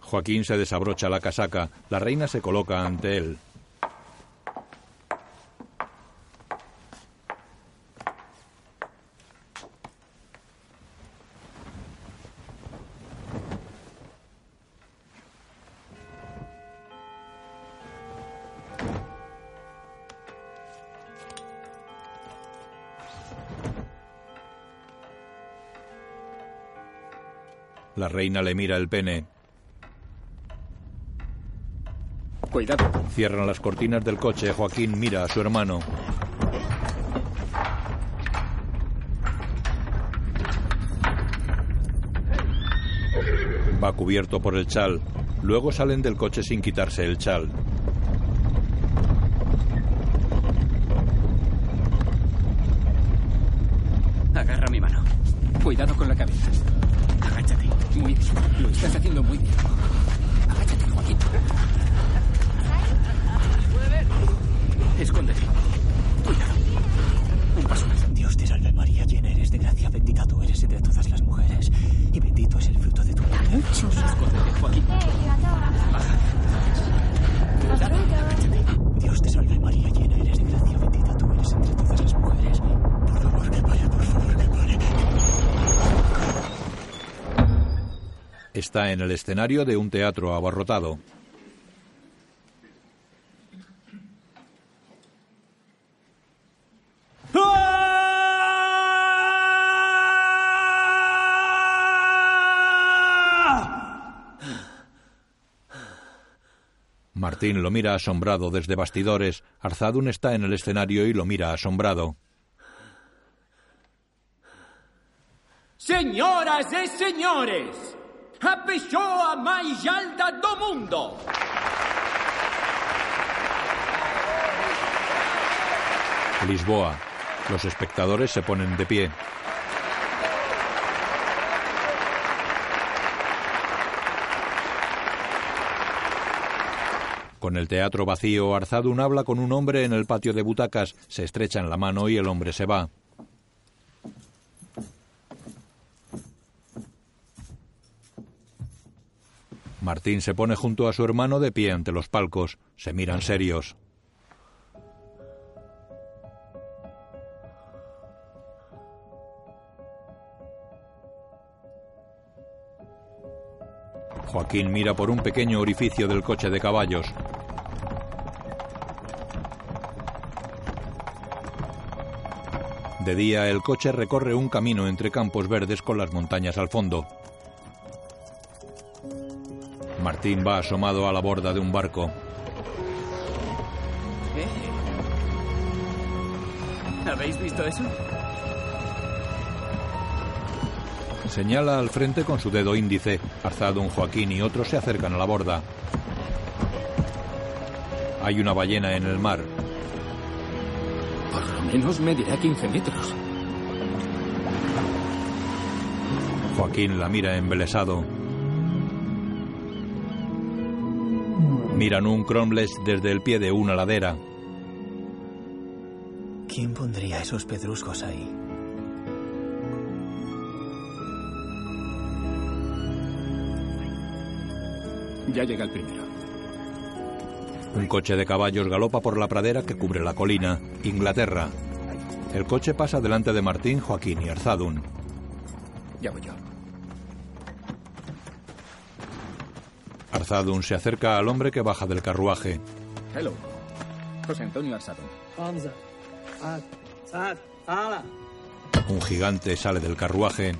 Joaquín se desabrocha la casaca. La reina se coloca ante él. Reina le mira el pene. Cuidado. Cierran las cortinas del coche. Joaquín mira a su hermano. Va cubierto por el chal. Luego salen del coche sin quitarse el chal. Agarra mi mano. Cuidado con Lo estás haciendo muy bien. Agáchate, Joaquín. Escóndete. Cuidado. Un paso más. Dios te salve María, llena eres de gracia, bendita tú eres entre todas las mujeres, y bendito es el fruto de tu vientre. Escóndete, Joaquín. Dios te salve María, llena eres de gracia, bendita tú eres entre todas las mujeres. Por favor, que pare, por favor, que pare. En el escenario de un teatro abarrotado. Martín lo mira asombrado desde bastidores. Arzadun está en el escenario y lo mira asombrado. Señoras y señores, a pessoa máis alta do mundo. Lisboa. Los espectadores se ponen de pie. Con el teatro vacío, Arzadun habla con un hombre en el patio de butacas, se estrechan la mano y el hombre se va. Martín se pone junto a su hermano de pie ante los palcos. Se miran serios. Joaquín mira por un pequeño orificio del coche de caballos. De día el coche recorre un camino entre campos verdes con las montañas al fondo. Martín va asomado a la borda de un barco. ¿Habéis visto eso? Señala al frente con su dedo índice. Arzado, un Joaquín y otros se acercan a la borda. Hay una ballena en el mar. Por lo menos medirá 15 metros. Joaquín la mira embelesado. Miran un cromlech desde el pie de una ladera. ¿Quién pondría esos pedruscos ahí? Ya llega el primero. Un coche de caballos galopa por la pradera que cubre la colina. Inglaterra. El coche pasa delante de Martín, Joaquín y Arzadun. Ya voy yo. Arzadun se acerca al hombre que baja del carruaje. Hello. José Antonio Arzadun. Un gigante sale del carruaje.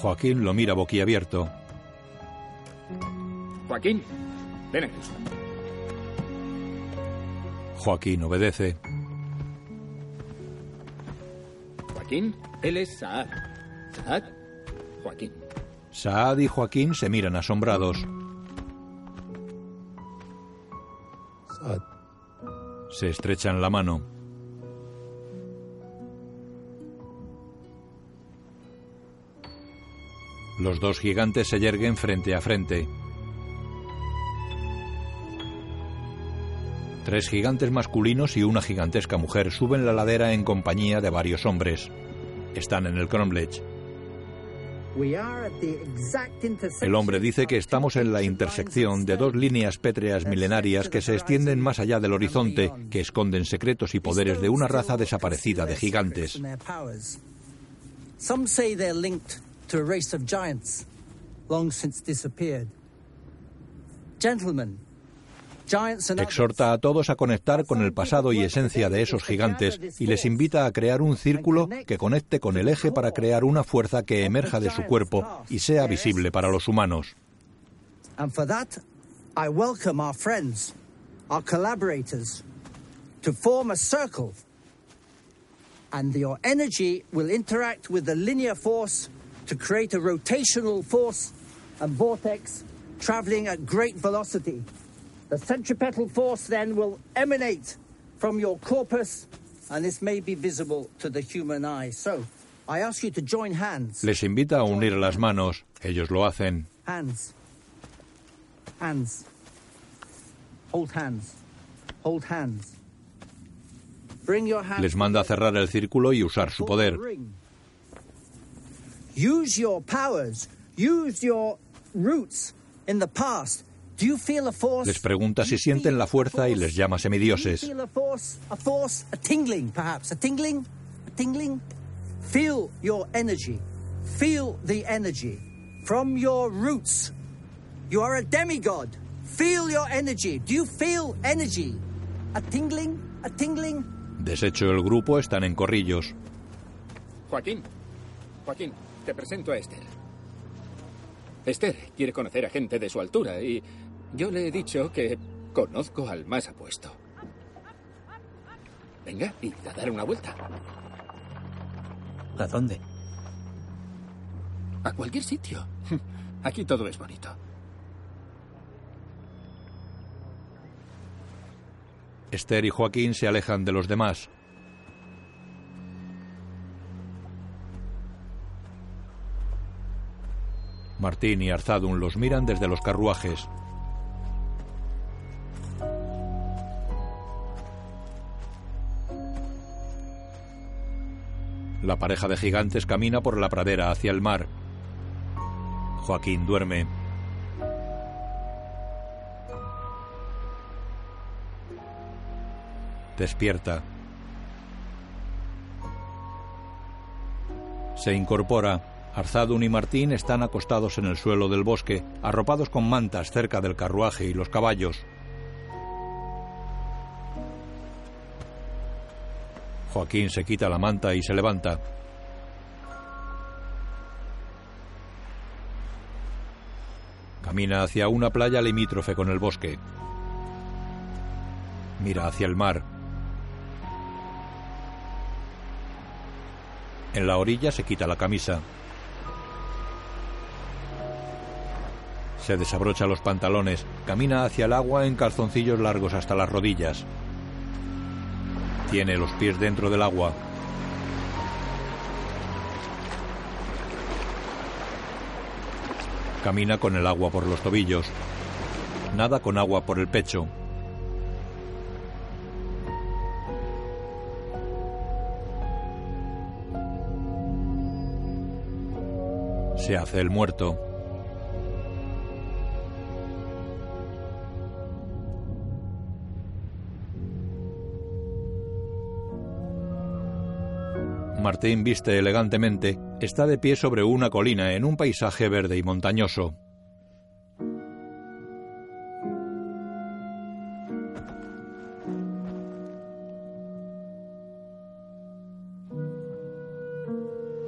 Joaquín lo mira boquiabierto. Joaquín, ven aquí. Joaquín obedece. Joaquín, él es Saad. Saad, Joaquín. Saad y Joaquín se miran asombrados. Saad. Se estrechan la mano. Los dos gigantes se yerguen frente a frente. Tres gigantes masculinos y una gigantesca mujer suben la ladera en compañía de varios hombres. Están en el Cromlech. El hombre dice que estamos en la intersección de dos líneas pétreas milenarias que se extienden más allá del horizonte, que esconden secretos y poderes de una raza desaparecida de gigantes. Gentlemen, Exhorta a todos a conectar con el pasado y esencia de esos gigantes y les invita a crear un círculo que conecte con el eje para crear una fuerza que emerja de su cuerpo y sea visible para los humanos. And for that, I welcome our friends, our collaborators, to form a circle. And your energy will interact with the linear force to create a rotational force and vortex traveling at great velocity. The centripetal force then will emanate from your corpus, and this may be visible to the human eye. So, I ask you to join hands. Les invita a unir las manos. Ellos lo hacen. Hands. Hands. Hold hands. Hold hands. Bring your hands. Les manda a cerrar el círculo y usar su poder. Use your powers. Use your roots in the past. Do you feel a force? Les pregunta si sienten la fuerza y les llama semidioses. Feel a force, a force, a tingling, perhaps. A tingling? A tingling? Feel your energy. Feel the energy from your roots. You are a demigod. Feel your energy. Do you feel energy? A tingling? A tingling? Deshecho el grupo, están en corrillos. Joaquín, Joaquín, te presento a Esther. Esther quiere conocer a gente de su altura y yo le he dicho que conozco al más apuesto. Venga, y a dar una vuelta. ¿A dónde? A cualquier sitio. Aquí todo es bonito. Esther y Joaquín se alejan de los demás. Martín y Arzadun los miran desde los carruajes. La pareja de gigantes camina por la pradera hacia el mar. Joaquín duerme. Despierta. Se incorpora. Arzadun y Martín están acostados en el suelo del bosque, arropados con mantas cerca del carruaje y los caballos. Joaquín se quita la manta y se levanta. Camina hacia una playa limítrofe con el bosque. Mira hacia el mar. En la orilla se quita la camisa. Se desabrocha los pantalones, camina hacia el agua en calzoncillos largos hasta las rodillas. Tiene los pies dentro del agua. Camina con el agua por los tobillos. Nada con agua por el pecho. Se hace el muerto. Martín viste elegantemente, está de pie sobre una colina en un paisaje verde y montañoso.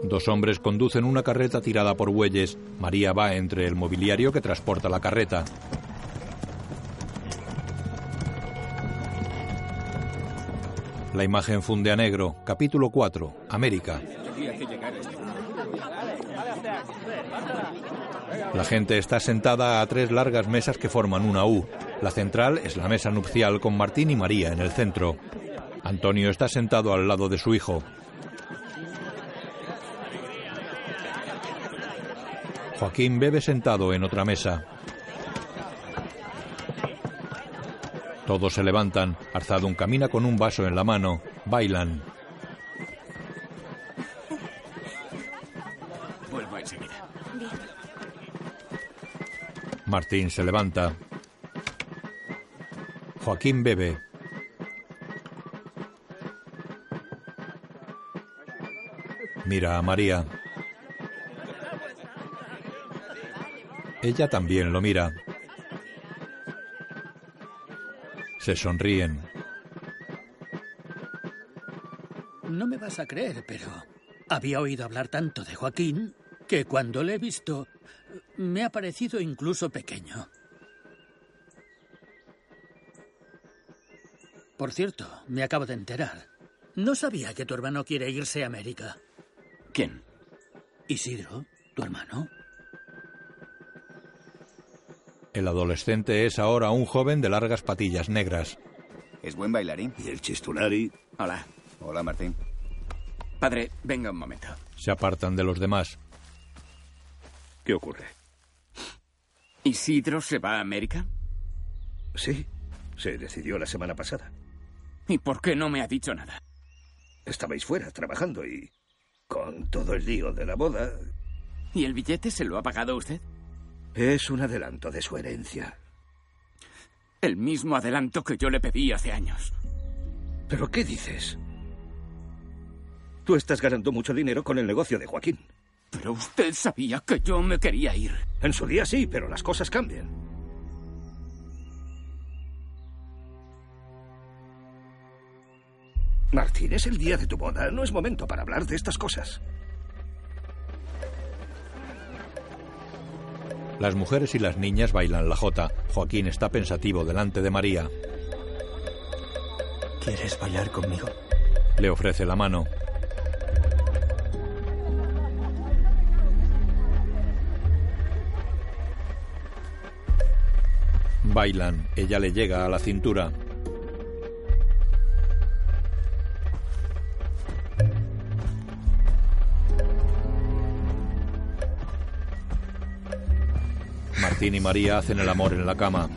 Dos hombres conducen una carreta tirada por bueyes. María va entre el mobiliario que transporta la carreta. La imagen funde a negro. Capítulo 4. América. La gente está sentada a tres largas mesas que forman una U. La central es la mesa nupcial con Martín y María en el centro. Antonio está sentado al lado de su hijo. Joaquín bebe sentado en otra mesa. Todos se levantan. Arzadun camina con un vaso en la mano. Bailan. Vuelvo enseguida. Martín se levanta. Joaquín bebe. Mira a María. Ella también lo mira. Se sonríen. No me vas a creer, pero había oído hablar tanto de Joaquín que cuando le he visto me ha parecido incluso pequeño. Por cierto, me acabo de enterar. No sabía que tu hermano quiere irse a América. ¿Quién? Isidro, tu hermano. El adolescente es ahora un joven de largas patillas negras. Es buen bailarín. Y el Chistunari. Hola. Hola, Martín. Padre, venga un momento. Se apartan de los demás. ¿Qué ocurre? ¿Isidro se va a América? Sí, se decidió la semana pasada. ¿Y por qué no me ha dicho nada? Estabais fuera trabajando y con todo el lío de la boda. ¿Y el billete se lo ha pagado usted? Es un adelanto de su herencia. El mismo adelanto que yo le pedí hace años. ¿Pero qué dices? Tú estás ganando mucho dinero con el negocio de Joaquín. Pero usted sabía que yo me quería ir. En su día sí, pero las cosas cambian. Martín, es el día de tu boda. No es momento para hablar de estas cosas. Las mujeres y las niñas bailan la jota. Joaquín está pensativo delante de María. ¿Quieres bailar conmigo? Le ofrece la mano. Bailan. Ella le llega a la cintura. Martín y María hacen el amor en la cama.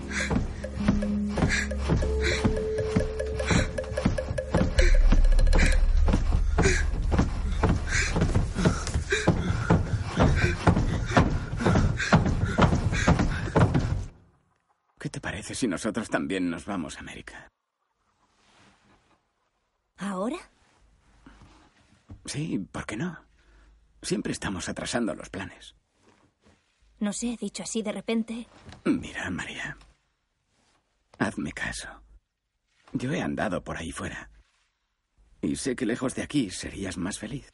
¿Qué te parece si nosotros también nos vamos a América? ¿Ahora? Sí, ¿por qué no? Siempre estamos atrasando los planes. No sé, dicho así de repente. Mira, María. Hazme caso. Yo he andado por ahí fuera. Y sé que lejos de aquí serías más feliz.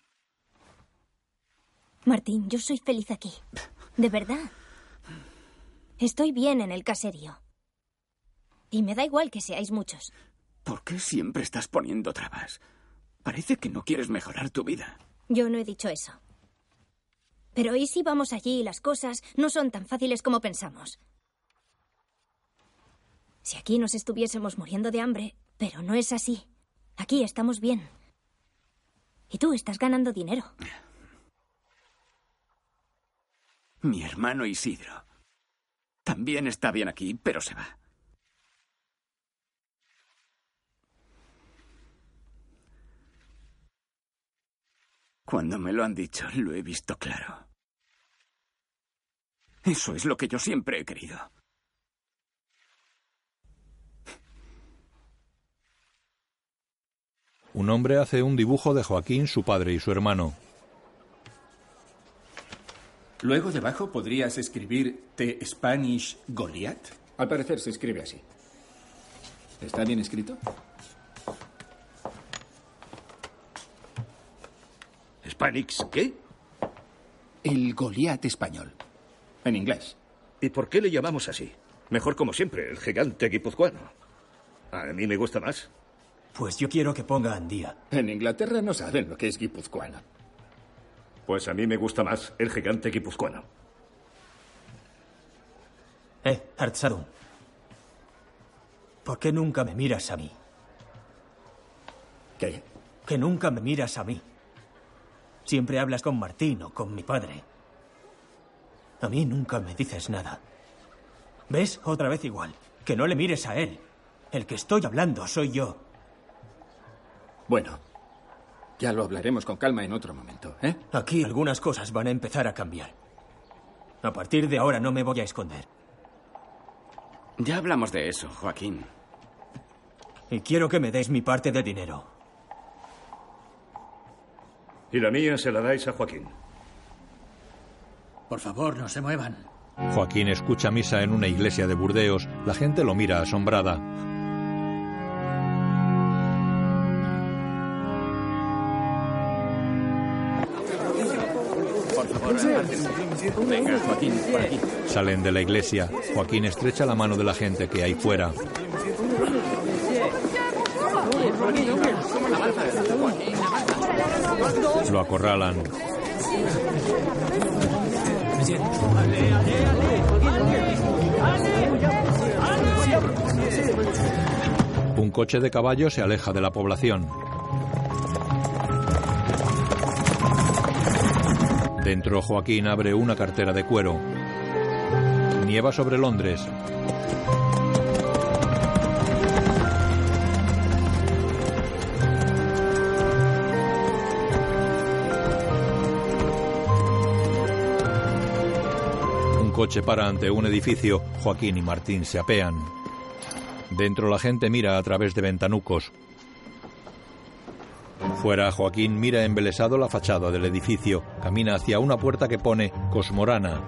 Martín, yo soy feliz aquí. De verdad. Estoy bien en el caserío. Y me da igual que seáis muchos. ¿Por qué siempre estás poniendo trabas? Parece que no quieres mejorar tu vida. Yo no he dicho eso. Pero ¿y si vamos allí y las cosas no son tan fáciles como pensamos? Si aquí nos estuviésemos muriendo de hambre, pero no es así. Aquí estamos bien. Y tú estás ganando dinero. Mi hermano Isidro también está bien aquí, pero se va. Cuando me lo han dicho, lo he visto claro. Eso es lo que yo siempre he querido. Un hombre hace un dibujo de Joaquín, su padre y su hermano. Luego debajo podrías escribir The Spanish Goliath. Al parecer se escribe así. ¿Está bien escrito? ¿Spanix qué? El Goliath español. En inglés. ¿Y por qué le llamamos así? Mejor como siempre, el gigante guipuzcoano. A mí me gusta más. Pues yo quiero que ponga Andía. En Inglaterra no saben lo que es guipuzcoano. Pues a mí me gusta más el gigante guipuzcoano. Eh, Artsadun. ¿Por qué nunca me miras a mí? ¿Qué? Que nunca me miras a mí. Siempre hablas con Martín o con mi padre. A mí nunca me dices nada. ¿Ves? Otra vez igual. Que no le mires a él. El que estoy hablando soy yo. Bueno, ya lo hablaremos con calma en otro momento, ¿eh? Aquí algunas cosas van a empezar a cambiar. A partir de ahora no me voy a esconder. Ya hablamos de eso, Joaquín. Y quiero que me des mi parte de dinero. Y la mía se la dais a Joaquín. Por favor, no se muevan. Joaquín escucha misa en una iglesia de Burdeos. La gente lo mira asombrada. Por favor, Venga, Joaquín, por aquí. Salen de la iglesia. Joaquín estrecha la mano de la gente que hay fuera. Lo acorralan. Un coche de caballo se aleja de la población. Dentro Joaquín abre una cartera de cuero. Nieva sobre Londres. Coche para ante un edificio. Joaquín y Martín se apean. Dentro la gente mira a través de ventanucos. Fuera, Joaquín mira embelesado la fachada del edificio. Camina hacia una puerta que pone Cosmorana.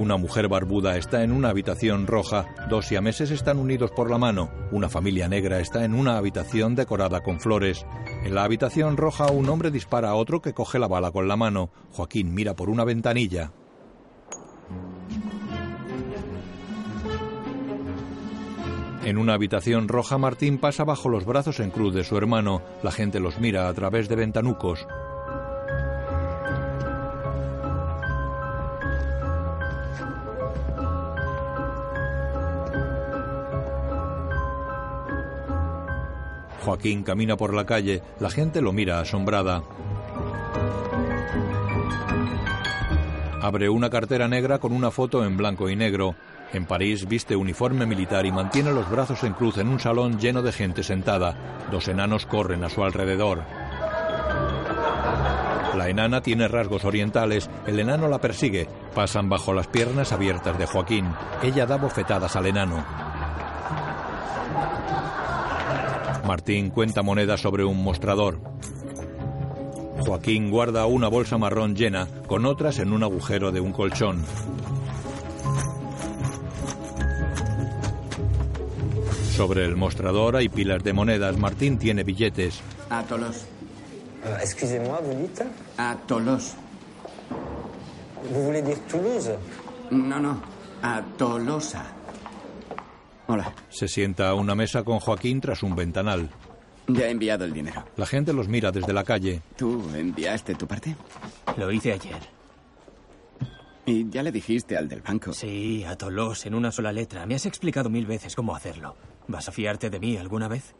Una mujer barbuda está en una habitación roja. Dos siameses están unidos por la mano. Una familia negra está en una habitación decorada con flores. En la habitación roja, un hombre dispara a otro que coge la bala con la mano. Joaquín mira por una ventanilla. En una habitación roja, Martín pasa bajo los brazos en cruz de su hermano. La gente los mira a través de ventanucos. Joaquín camina por la calle, la gente lo mira asombrada. Abre una cartera negra con una foto en blanco y negro. En París viste uniforme militar y mantiene los brazos en cruz en un salón lleno de gente sentada. Dos enanos corren a su alrededor. La enana tiene rasgos orientales, el enano la persigue, pasan bajo las piernas abiertas de Joaquín. Ella da bofetadas al enano. Martín cuenta monedas sobre un mostrador. Joaquín guarda una bolsa marrón llena, con otras en un agujero de un colchón. Sobre el mostrador hay pilas de monedas. Martín tiene billetes. A Tolos. Euh, Excusez-moi, vous dites A Tolos. Vous voulez dire Toulouse No, no. A Tolosa. Hola. Se sienta a una mesa con Joaquín tras un ventanal. Ya he enviado el dinero. La gente los mira desde la calle. ¿Tú enviaste tu parte? Lo hice ayer. ¿Y ya le dijiste al del banco? Sí, a Tolos en una sola letra. Me has explicado mil veces cómo hacerlo. ¿Vas a fiarte de mí alguna vez?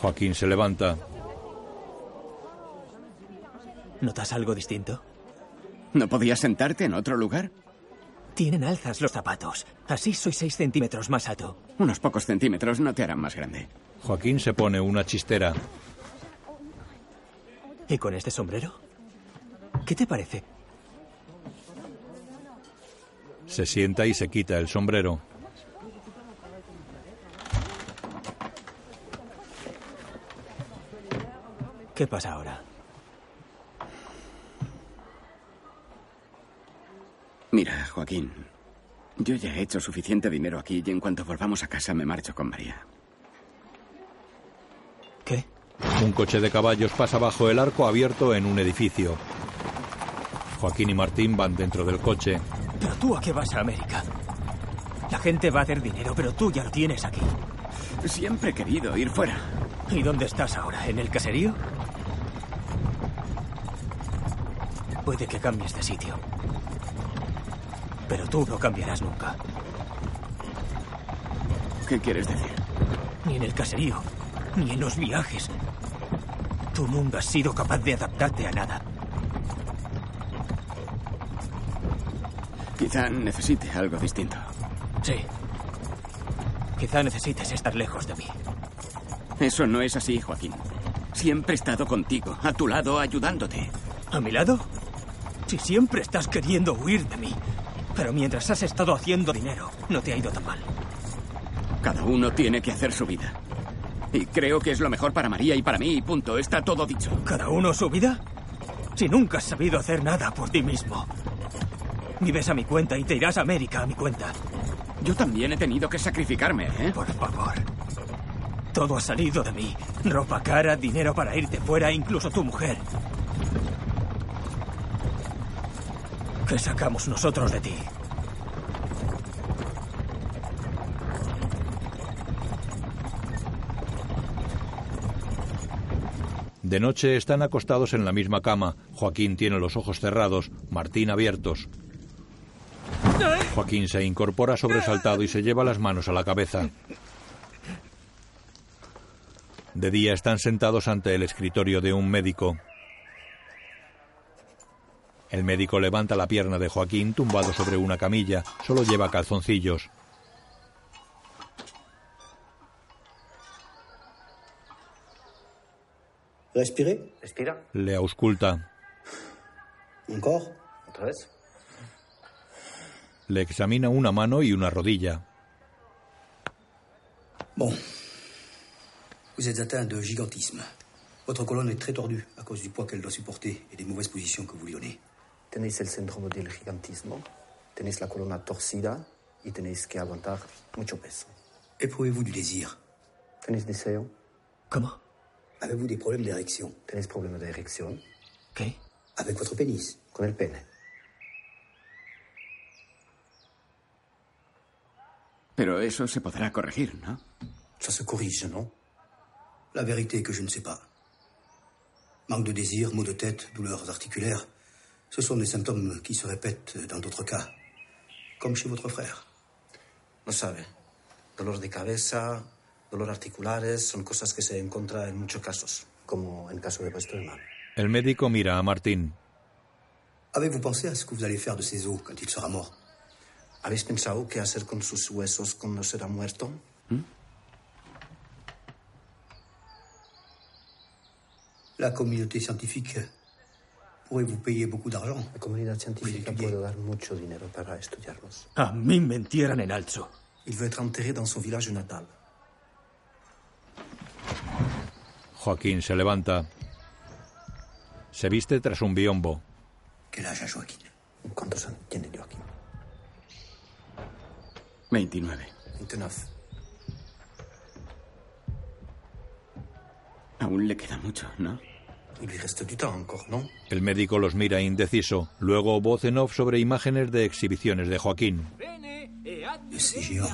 Joaquín se levanta. ¿Notas algo distinto? ¿No podías sentarte en otro lugar? Tienen alzas los zapatos. Así soy seis centímetros más alto. Unos pocos centímetros no te harán más grande. Joaquín se pone una chistera. ¿Y con este sombrero? ¿Qué te parece? Se sienta y se quita el sombrero. ¿Qué pasa ahora? Mira, Joaquín, yo ya he hecho suficiente dinero aquí y en cuanto volvamos a casa me marcho con María. ¿Qué? Un coche de caballos pasa bajo el arco abierto en un edificio. Joaquín y Martín van dentro del coche. ¿Pero tú a qué vas a América? La gente va a hacer dinero, pero tú ya lo tienes aquí. Siempre he querido ir fuera. ¿Y dónde estás ahora? ¿En el caserío? Puede que cambies de sitio. Pero tú no cambiarás nunca. ¿Qué quieres decir? Ni en el caserío, ni en los viajes. Tú nunca has sido capaz de adaptarte a nada. Quizá necesite algo distinto. Sí. Quizá necesites estar lejos de mí. Eso no es así, Joaquín. Siempre he estado contigo, a tu lado, ayudándote. ¿A mi lado? Si siempre estás queriendo huir de mí. Pero mientras has estado haciendo dinero, no te ha ido tan mal. Cada uno tiene que hacer su vida. Y creo que es lo mejor para María y para mí, y punto. Está todo dicho. ¿Cada uno su vida? Si nunca has sabido hacer nada por ti mismo. Vives a mi cuenta y te irás a América a mi cuenta. Yo también he tenido que sacrificarme, ¿eh? Por favor. Todo ha salido de mí. Ropa cara, dinero para irte fuera, incluso tu mujer. ¿Qué sacamos nosotros de ti? De noche están acostados en la misma cama. Joaquín tiene los ojos cerrados, Martín abiertos. Joaquín se incorpora sobresaltado y se lleva las manos a la cabeza. De día están sentados ante el escritorio de un médico. El médico levanta la pierna de Joaquín tumbado sobre una camilla. Solo lleva calzoncillos. Respirez. Respira. Le ausculta. Encore. ¿Otra vez? Le examina una mano y una rodilla. Bon. Vous êtes atteint de gigantisme. Votre colonne est très tordue à cause du poids qu'elle doit supporter et des mauvaises positions que vous lui donnez. Tenéis el síndrome del gigantismo, tenéis la columna torcida y tenéis que aguantar mucho peso. Éprouvez-vous du désir? ¿Tenéis deseo? ¿Cómo? Avez-vous des problèmes d'érection? ¿Tenéis problema de erección? ¿Qué? Avec votre pénis Con el pene. Pero eso se podrá corregir, ¿no? Ça se corrige, non? La vérité est que je ne sais pas. Manque de désir, maux de tête, douleurs articulaires, ce sont des symptômes qui se répètent dans d'autres cas, comme chez votre frère. No sabe. Dolor de cabeza, dolor articulares, son cosas que se encuentran en muchos casos, como en el caso de hermano. El médico mira a Martín. Avez-vous pensé à ce que vous allez faire de ses os quand il sera mort ¿Habéis pensado qué hacer con sus huesos cuando será muerto? La communauté scientifique pourrait vous payer beaucoup d'argent. La comunidad científica puede dar mucho dinero para estudiarlos. A mí me entierran en Alzo. Il veut être enterré dans son village natal. Joaquín se levanta. Se viste tras un biombo. ¿Qué âge a Joaquín? ¿Cuántos años tiene Joaquín? 29. 29. Aún le queda mucho, ¿no? El médico los mira indeciso. Luego voz en off sobre imágenes de exhibiciones de Joaquín.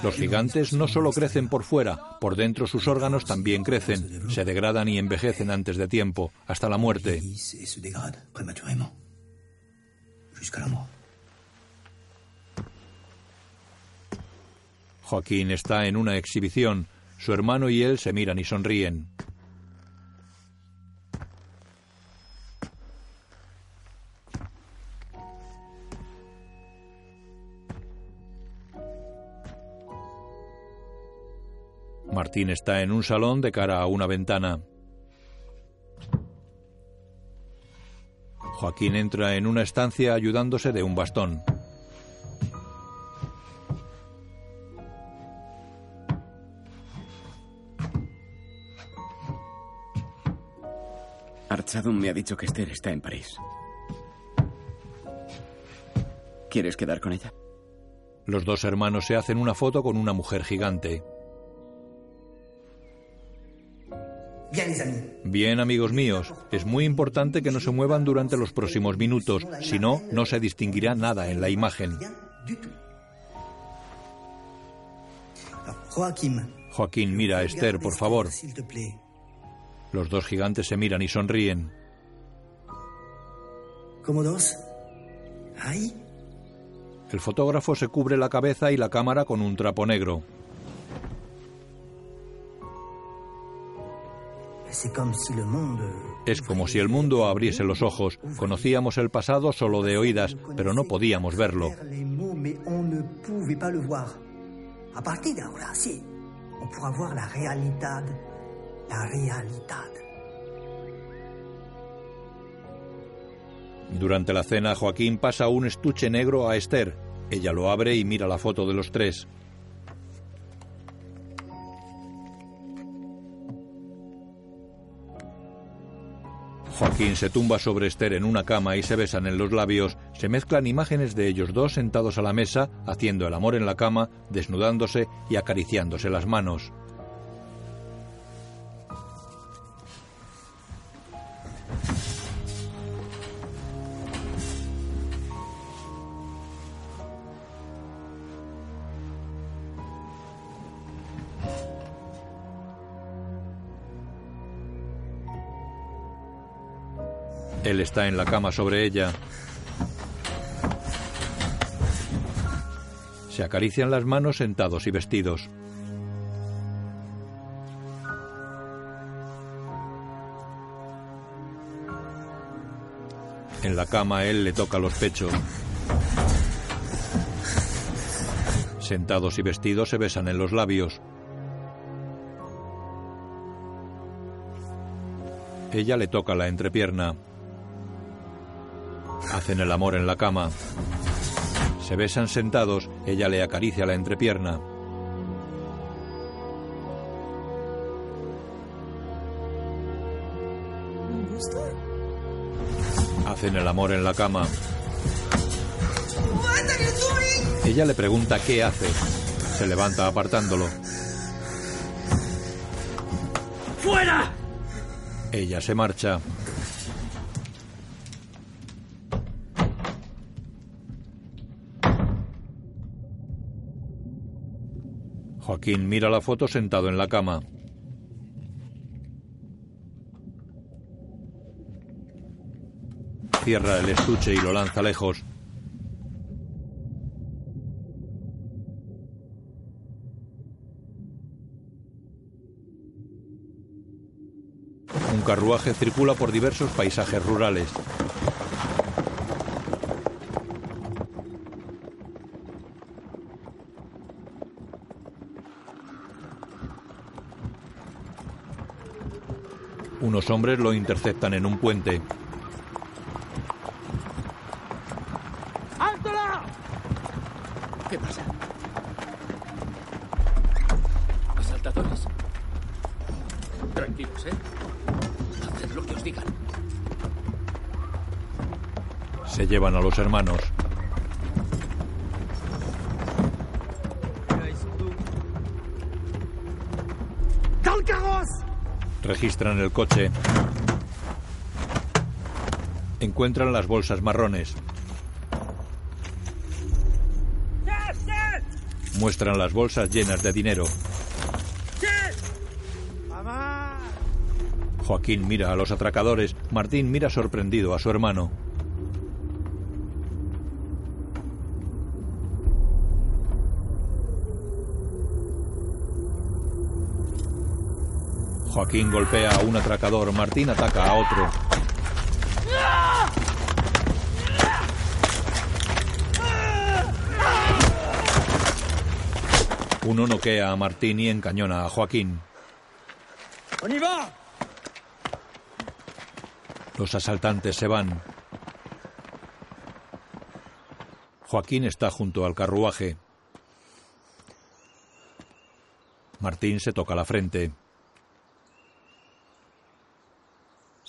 Los gigantes no solo crecen por fuera, por dentro sus órganos también crecen, se degradan y envejecen antes de tiempo, hasta la muerte. Joaquín está en una exhibición. Su hermano y él se miran y sonríen. Martín está en un salón de cara a una ventana. Joaquín entra en una estancia ayudándose de un bastón. Archadum me ha dicho que Esther está en París. ¿Quieres quedar con ella? Los dos hermanos se hacen una foto con una mujer gigante. Bien, amigos míos, es muy importante que no se muevan durante los próximos minutos, si no, no se distinguirá nada en la imagen. Joaquín. Joaquín, mira a Esther, por favor. Los dos gigantes se miran y sonríen. ¿Cómodos? Ahí. El fotógrafo se cubre la cabeza y la cámara con un trapo negro. Es como si el mundo abriese los ojos. Conocíamos el pasado solo de oídas, pero no podíamos verlo. A partir de ahora, sí. On pourra voir la realidad. La realidad. Durante la cena, Joaquín pasa un estuche negro a Esther. Ella lo abre y mira la foto de los tres. Joaquín se tumba sobre Esther en una cama y se besan en los labios. Se mezclan imágenes de ellos dos sentados a la mesa, haciendo el amor en la cama, desnudándose y acariciándose las manos. Él está en la cama sobre ella. Se acarician las manos sentados y vestidos. En la cama él le toca los pechos. Sentados y vestidos se besan en los labios. Ella le toca la entrepierna. Hacen el amor en la cama. Se besan sentados, ella le acaricia la entrepierna. Hacen el amor en la cama. Ella le pregunta qué hace. Se levanta apartándolo. ¡Fuera! Ella se marcha. Joaquín mira la foto sentado en la cama. Cierra el estuche y lo lanza lejos. Un carruaje circula por diversos paisajes rurales. Unos hombres lo interceptan en un puente. ¡Általa! ¿Qué pasa? Asaltadores. Tranquilos, ¿eh? Haced lo que os digan. Se llevan a los hermanos. Registran el coche. Encuentran las bolsas marrones. Muestran las bolsas llenas de dinero. Joaquín mira a los atracadores. Martín mira sorprendido a su hermano. Joaquín golpea a un atracador. Martín ataca a otro. Uno noquea a Martín y encañona a Joaquín. Los asaltantes se van. Joaquín está junto al carruaje. Martín se toca la frente.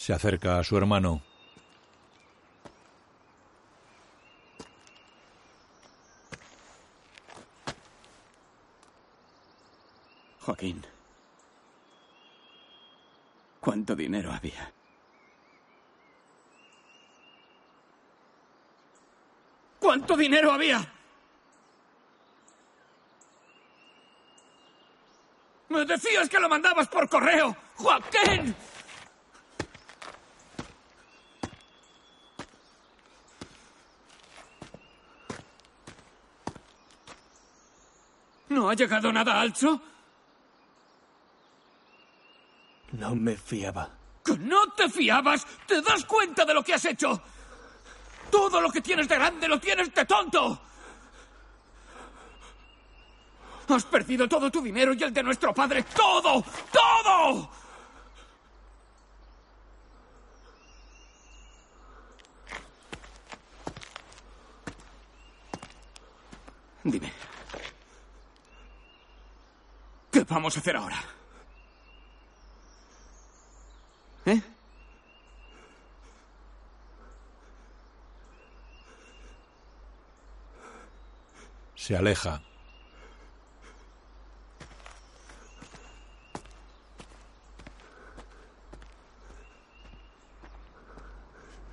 Se acerca a su hermano. Joaquín. ¿Cuánto dinero había? ¿Cuánto dinero había? Me decías que lo mandabas por correo. ¡Joaquín! ¿No ha llegado nada, Alcho? No me fiaba. ¿Que no te fiabas? ¿Te das cuenta de lo que has hecho? Todo lo que tienes de grande lo tienes de tonto. Has perdido todo tu dinero y el de nuestro padre. ¡Todo! ¡Todo! Dime, ¿Qué vamos a hacer ahora? ¿eh? Se aleja.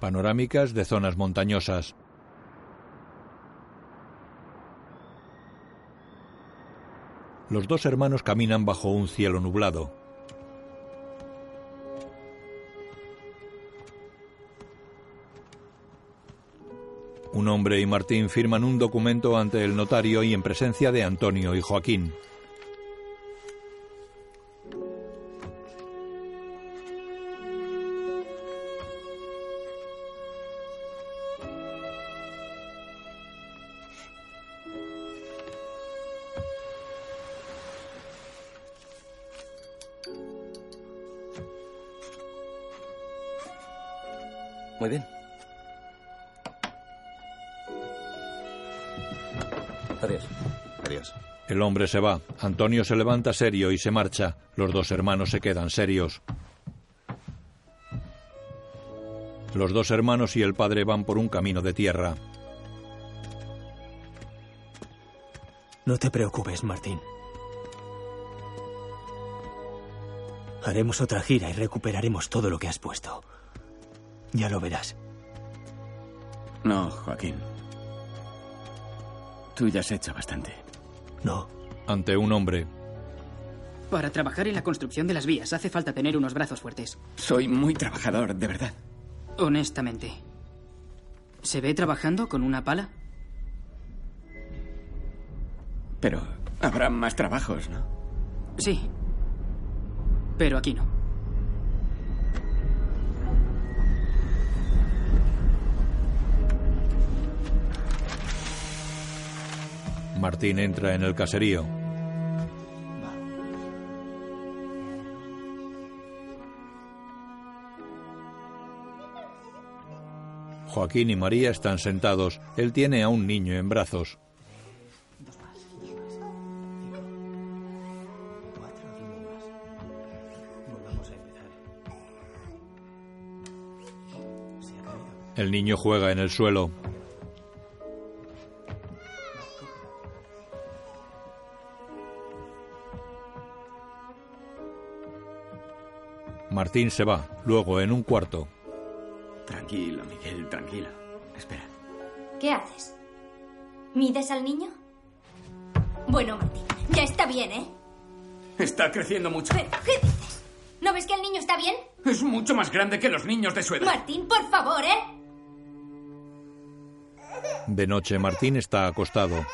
Panorámicas de zonas montañosas. Los dos hermanos caminan bajo un cielo nublado. Un hombre y Martín firman un documento ante el notario y en presencia de Antonio y Joaquín. Hombre se va. Antonio se levanta serio y se marcha. Los dos hermanos se quedan serios. Los dos hermanos y el padre van por un camino de tierra. No te preocupes, Martín. Haremos otra gira y recuperaremos todo lo que has puesto. Ya lo verás. No, Joaquín. Tú ya has hecho bastante. No. Ante un hombre. Para trabajar en la construcción de las vías hace falta tener unos brazos fuertes. Soy muy trabajador, de verdad. Honestamente. ¿Se ve trabajando con una pala? Pero habrá más trabajos, ¿no? Sí. Pero aquí no. Martín entra en el caserío. Joaquín y María están sentados. Él tiene a un niño en brazos. El niño juega en el suelo. Martín se va, luego en un cuarto. Tranquilo, Miguel, tranquilo. Espera. ¿Qué haces? ¿Mides al niño? Bueno, Martín, ya está bien, ¿eh? Está creciendo mucho. Pero, ¿qué dices? ¿No ves que el niño está bien? Es mucho más grande que los niños de su edad. Martín, por favor, ¿eh? De noche Martín está acostado.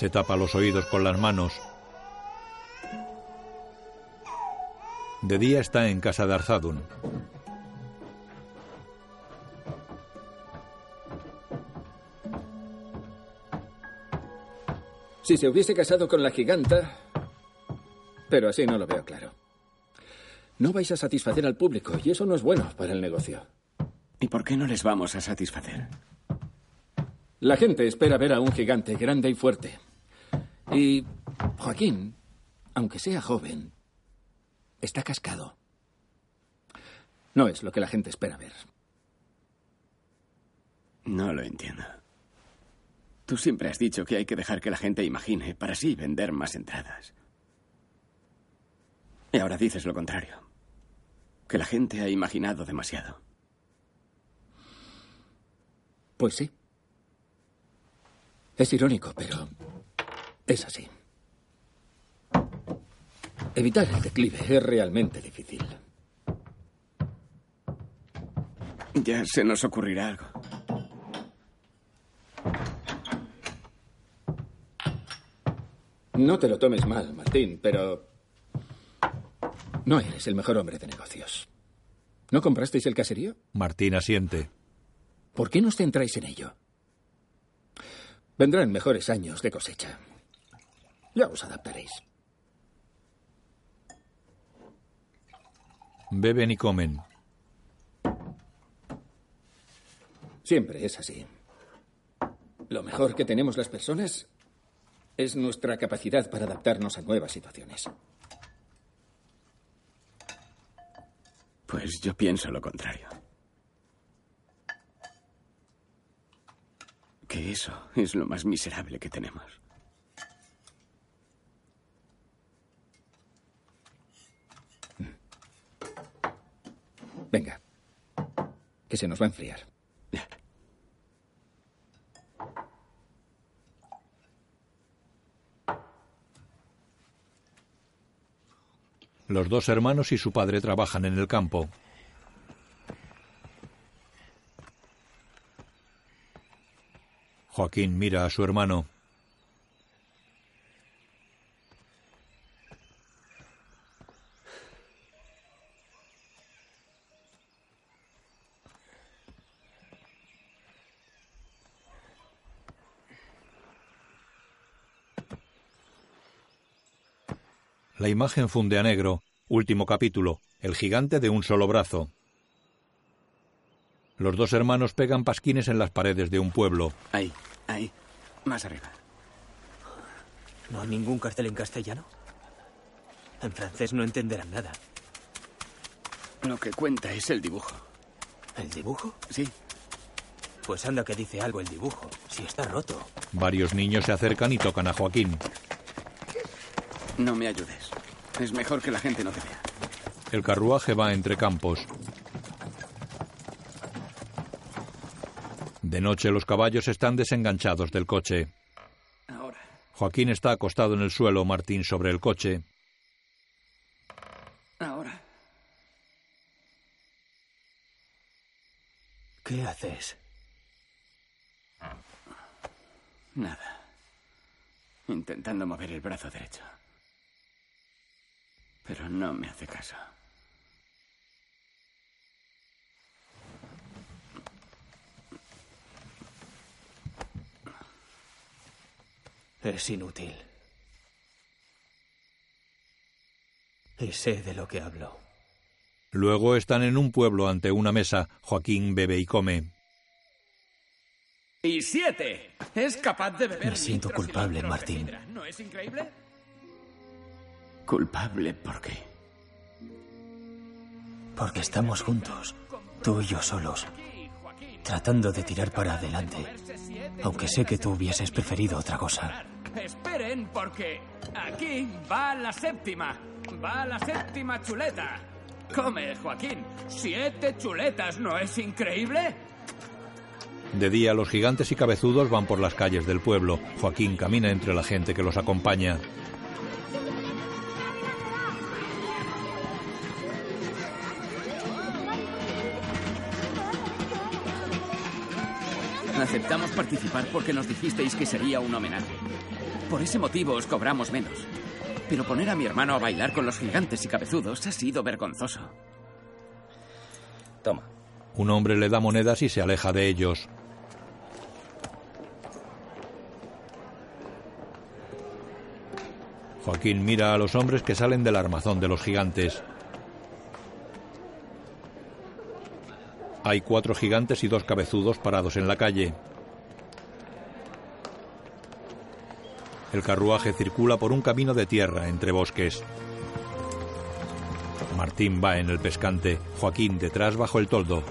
Se tapa los oídos con las manos. De día está en casa de Arzadun. Si se hubiese casado con la giganta... Pero así no lo veo claro. No vais a satisfacer al público y eso no es bueno para el negocio. ¿Y por qué no les vamos a satisfacer? La gente espera ver a un gigante grande y fuerte. Y Joaquín, aunque sea joven, está cascado. No es lo que la gente espera ver. No lo entiendo. Tú siempre has dicho que hay que dejar que la gente imagine para así vender más entradas. Y ahora dices lo contrario. Que la gente ha imaginado demasiado. Pues sí. Es irónico, pero es así. Evitar el declive es realmente difícil. Ya se nos ocurrirá algo. No te lo tomes mal, Martín, pero no eres el mejor hombre de negocios. ¿No comprasteis el caserío? Martín asiente. ¿Por qué no os centráis en ello? Vendrán mejores años de cosecha. Ya os adaptaréis. Beben y comen. Siempre es así. Lo mejor que tenemos las personas es nuestra capacidad para adaptarnos a nuevas situaciones. Pues yo pienso lo contrario. Que eso es lo más miserable que tenemos. Venga. Que se nos va a enfriar. Los dos hermanos y su padre trabajan en el campo. Joaquín mira a su hermano. La imagen funde a negro. Último capítulo. El gigante de un solo brazo. Los dos hermanos pegan pasquines en las paredes de un pueblo. Ahí, ahí. Más arriba. ¿No hay ningún cartel en castellano? En francés no entenderán nada. Lo que cuenta es el dibujo. ¿El dibujo? Sí. Pues anda que dice algo el dibujo. Si está roto. Varios niños se acercan y tocan a Joaquín. No me ayudes. Es mejor que la gente no te vea. El carruaje va entre campos. De noche los caballos están desenganchados del coche. Ahora. Joaquín está acostado en el suelo, Martín sobre el coche. Ahora. ¿Qué haces? Nada. Intentando mover el brazo derecho. Pero no me hace caso. Es inútil. Y sé de lo que hablo. Luego están en un pueblo ante una mesa. Joaquín bebe y come. Y siete. Es capaz de beber. Me siento culpable, Martín. ¿No es increíble? ¿Culpable por qué? Porque estamos juntos, tú y yo solos, tratando de tirar para adelante. Aunque sé que tú hubieses preferido otra cosa. Esperen, porque aquí va la séptima. Va la séptima chuleta. Come, Joaquín. Siete chuletas, ¿no es increíble? De día, los gigantes y cabezudos van por las calles del pueblo. Joaquín camina entre la gente que los acompaña. Aceptamos participar porque nos dijisteis que sería un homenaje. Por ese motivo os cobramos menos. Pero poner a mi hermano a bailar con los gigantes y cabezudos ha sido vergonzoso. Toma. Un hombre le da monedas y se aleja de ellos. Joaquín mira a los hombres que salen del armazón de los gigantes. Hay cuatro gigantes y dos cabezudos parados en la calle. El carruaje circula por un camino de tierra entre bosques. Martín va en el pescante, Joaquín detrás bajo el toldo.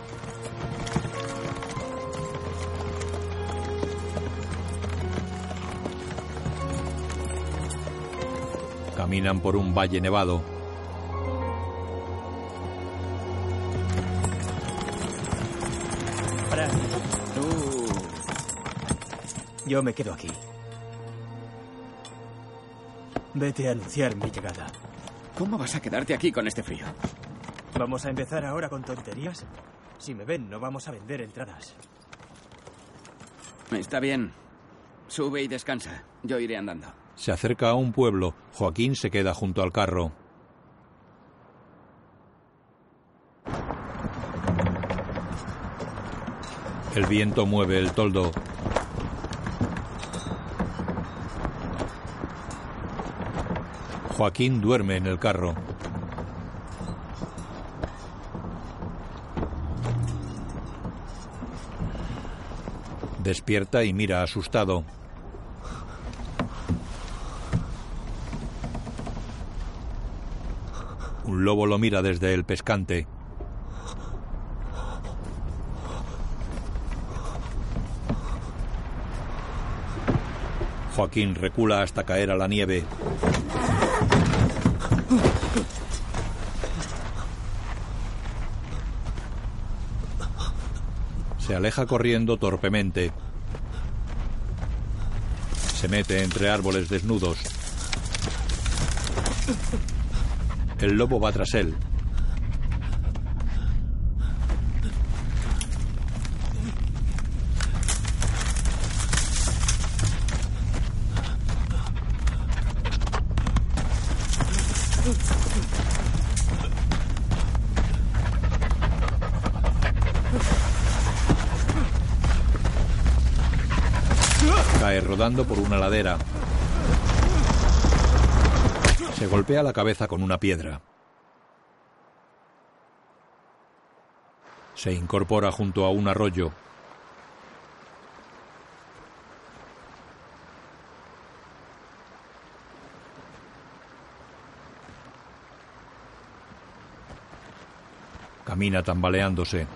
Caminan por un valle nevado. Tú... yo me quedo aquí. Vete a anunciar mi llegada. ¿Cómo vas a quedarte aquí con este frío? ¿Vamos a empezar ahora con tonterías? Si me ven, no vamos a vender entradas. Está bien. Sube y descansa. Yo iré andando. Se acerca a un pueblo. Joaquín se queda junto al carro. El viento mueve el toldo. Joaquín duerme en el carro. Despierta y mira asustado. Un lobo lo mira desde el pescante. Joaquín recula hasta caer a la nieve. Se aleja corriendo torpemente. Se mete entre árboles desnudos. El lobo va tras él. Cae rodando por una ladera. Se golpea la cabeza con una piedra. Se incorpora junto a un arroyo. Camina tambaleándose.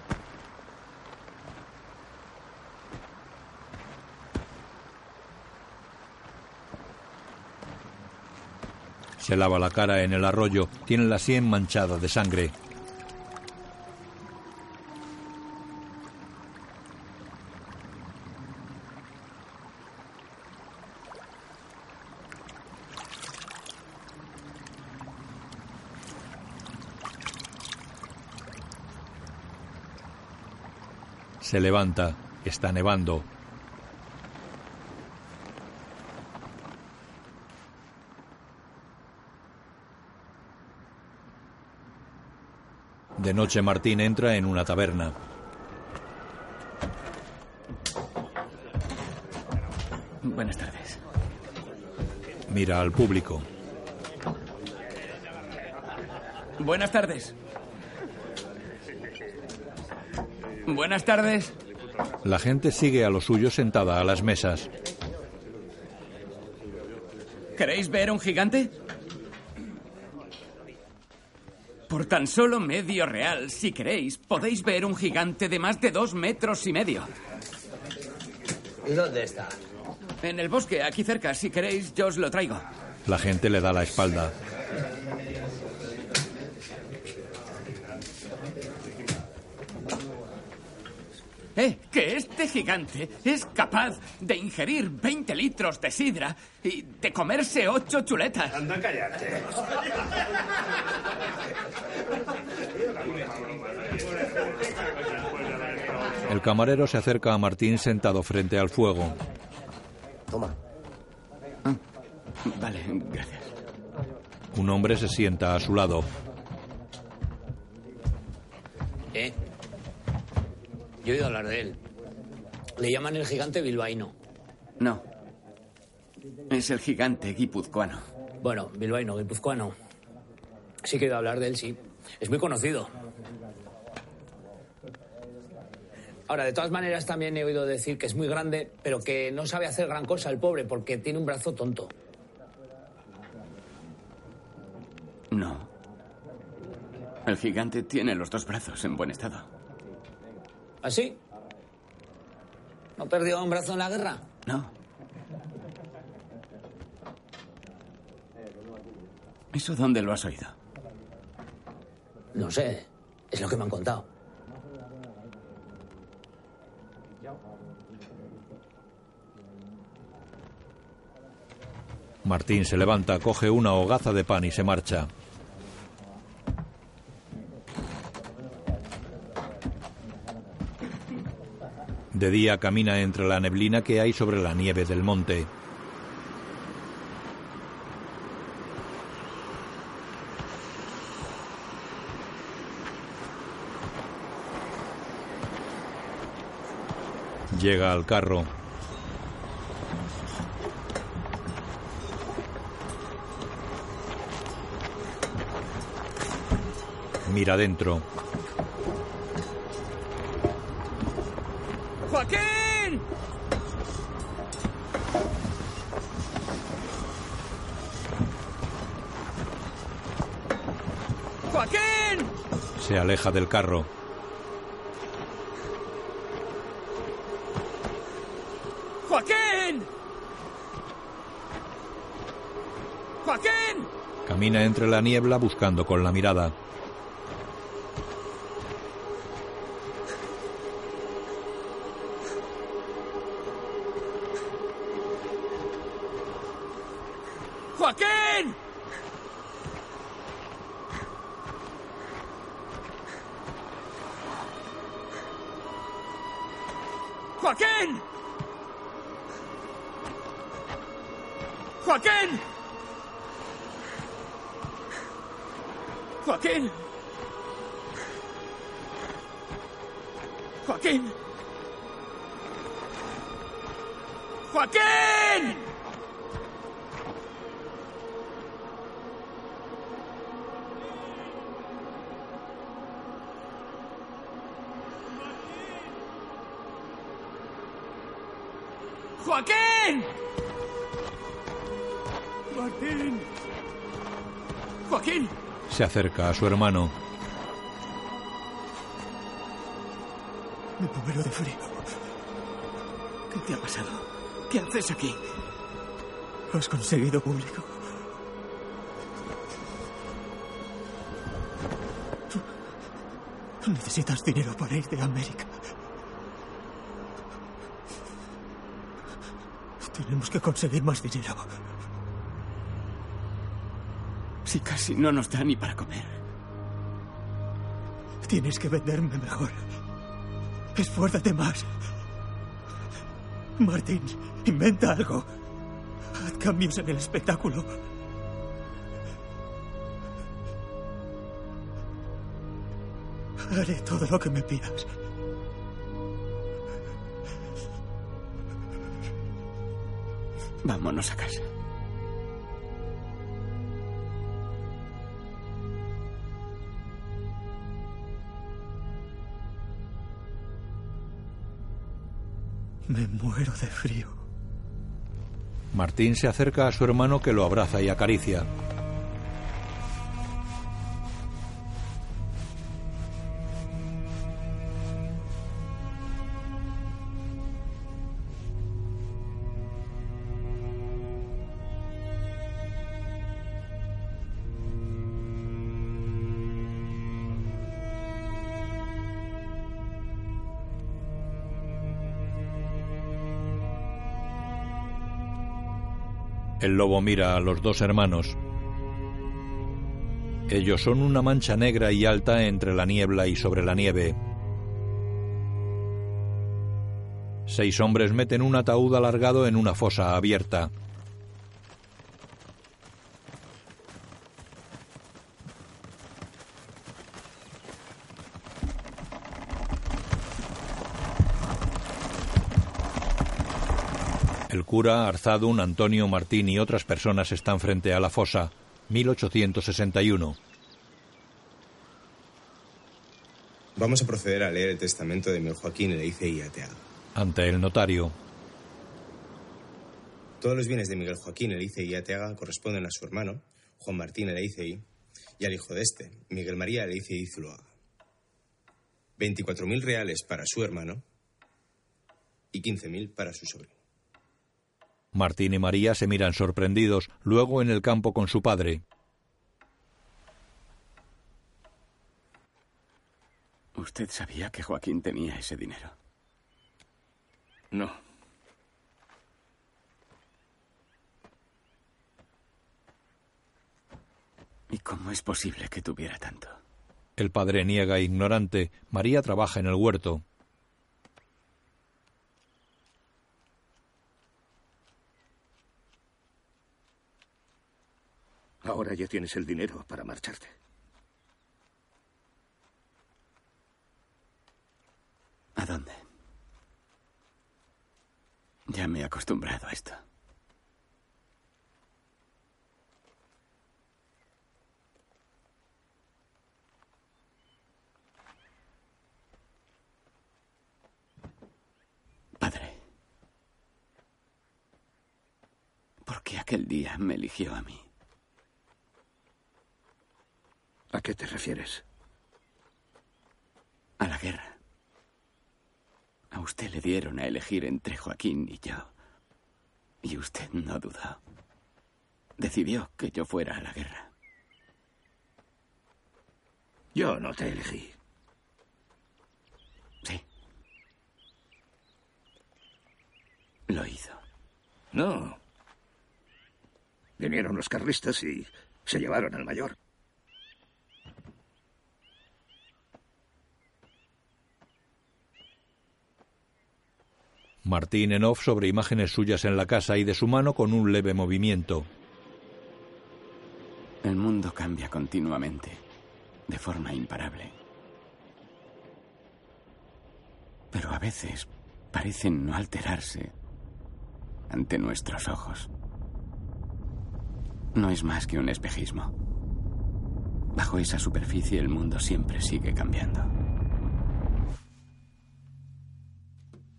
Se lava la cara en el arroyo. Tiene la sien manchada de sangre. Se levanta. Está nevando. De noche Martín entra en una taberna. Buenas tardes. Mira al público. Buenas tardes. Buenas tardes. La gente sigue a lo suyo sentada a las mesas. ¿Queréis ver un gigante? Por tan solo medio real, si queréis, podéis ver un gigante de más de dos metros y medio. ¿Y dónde está? En el bosque, aquí cerca. Si queréis, yo os lo traigo. La gente le da la espalda. Eh, que este gigante es capaz de ingerir 20 litros de sidra y de comerse ocho chuletas. Anda, cállate. El camarero se acerca a Martín sentado frente al fuego. Toma. Vale, gracias. Un hombre se sienta a su lado. ¿Eh? Yo he oído hablar de él. Le llaman el gigante bilbaíno. No. Es el gigante guipuzcoano. Bueno, bilbaíno, guipuzcoano. Sí que he oído hablar de él, sí. Es muy conocido. Ahora, de todas maneras, también he oído decir que es muy grande, pero que no sabe hacer gran cosa el pobre porque tiene un brazo tonto. No. El gigante tiene los dos brazos en buen estado. ¿Así? ¿No perdió un brazo en la guerra? No. ¿Eso dónde lo has oído? No sé. Es lo que me han contado. Martín se levanta, coge una hogaza de pan y se marcha. De día camina entre la neblina que hay sobre la nieve del monte. Llega al carro. Mira dentro. ¡Joaquín! ¡Joaquín! Se aleja del carro. ¡Joaquín! ¡Joaquín! Camina entre la niebla buscando con la mirada. Acerca a su hermano. Me muero de frío. ¿Qué te ha pasado? ¿Qué haces aquí? Has conseguido público. Necesitas dinero para irte a América. Tenemos que conseguir más dinero. Si no nos da ni para comer. Tienes que venderme mejor. Esfuérzate más. Martín, inventa algo. Haz cambios en el espectáculo. Haré todo lo que me pidas. Vámonos a casa. Me muero de frío. Martín se acerca a su hermano que lo abraza y acaricia. El lobo mira a los dos hermanos. Ellos son una mancha negra y alta entre la niebla y sobre la nieve. Seis hombres meten un ataúd alargado en una fosa abierta. Cura, Arzadun, Antonio Martín y otras personas están frente a la fosa. 1861. Vamos a proceder a leer el testamento de Miguel Joaquín Eleice y Ateaga. Ante el notario. Todos los bienes de Miguel Joaquín Eleice y Ateaga corresponden a su hermano, Juan Martín Eleice y al hijo de este, Miguel María Eleice y Zuloaga. 24.000 reales para su hermano y 15.000 para su sobrino. Martín y María se miran sorprendidos, luego en el campo con su padre. ¿Usted sabía que Joaquín tenía ese dinero? No. ¿Y cómo es posible que tuviera tanto? El padre niega ignorante. María trabaja en el huerto. Ahora ya tienes el dinero para marcharte. ¿A dónde? Ya me he acostumbrado a esto. Padre, ¿por qué aquel día me eligió a mí? ¿A qué te refieres? A la guerra. A usted le dieron a elegir entre Joaquín y yo. Y usted no dudó. Decidió que yo fuera a la guerra. Yo no te elegí. Sí. Lo hizo. No. Vinieron los carlistas y se llevaron al mayor. Martín en off sobre imágenes suyas en la casa y de su mano con un leve movimiento. El mundo cambia continuamente, de forma imparable. Pero a veces parecen no alterarse ante nuestros ojos. No es más que un espejismo. Bajo esa superficie el mundo siempre sigue cambiando.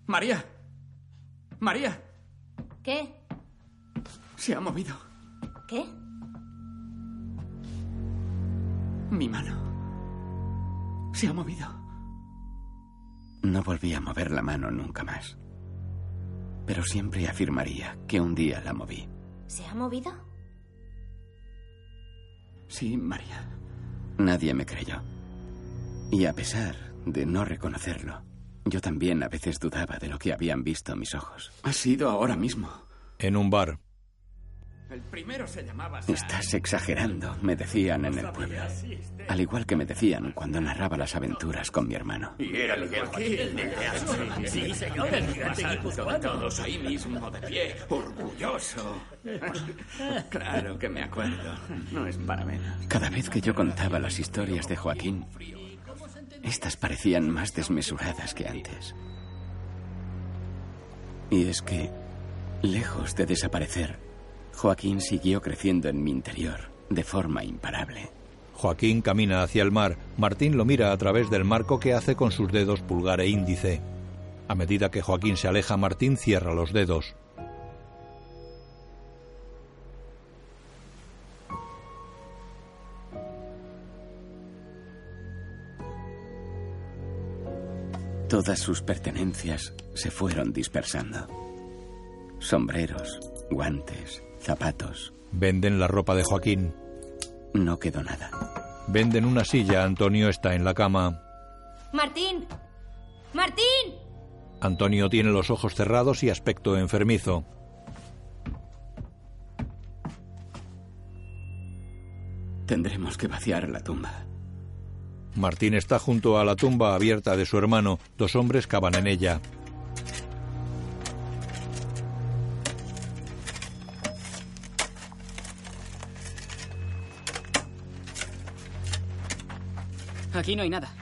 María. María. ¿Qué? Se ha movido. ¿Qué? Mi mano. Se ha movido. No volví a mover la mano nunca más. Pero siempre afirmaría que un día la moví. ¿Se ha movido? Sí, María. Nadie me creyó. Y a pesar de no reconocerlo, yo también a veces dudaba de lo que habían visto mis ojos. Ha sido ahora mismo. En un bar. El primero se llamaba. Estás exagerando, me decían en el pueblo. Al igual que me decían cuando narraba las aventuras con mi hermano. Y era Miguel Joaquín, el de Sí, señor, el gigante guipuzcoano. Todos ahí mismo de pie, orgulloso. Claro que me acuerdo. No es para menos. Cada vez que yo contaba las historias de Joaquín, estas parecían más desmesuradas que antes. Y es que, lejos de desaparecer, Joaquín siguió creciendo en mi interior de forma imparable. Joaquín camina hacia el mar. Martín lo mira a través del marco que hace con sus dedos pulgar e índice. A medida que Joaquín se aleja, Martín cierra los dedos. Todas sus pertenencias se fueron dispersando. Sombreros, guantes, zapatos. Venden la ropa de Joaquín. No quedó nada. Venden una silla. Antonio está en la cama. Martín. Martín. Antonio tiene los ojos cerrados y aspecto enfermizo. Tendremos que vaciar la tumba. Martín está junto a la tumba abierta de su hermano. Dos hombres cavan en ella. Aquí no hay nada.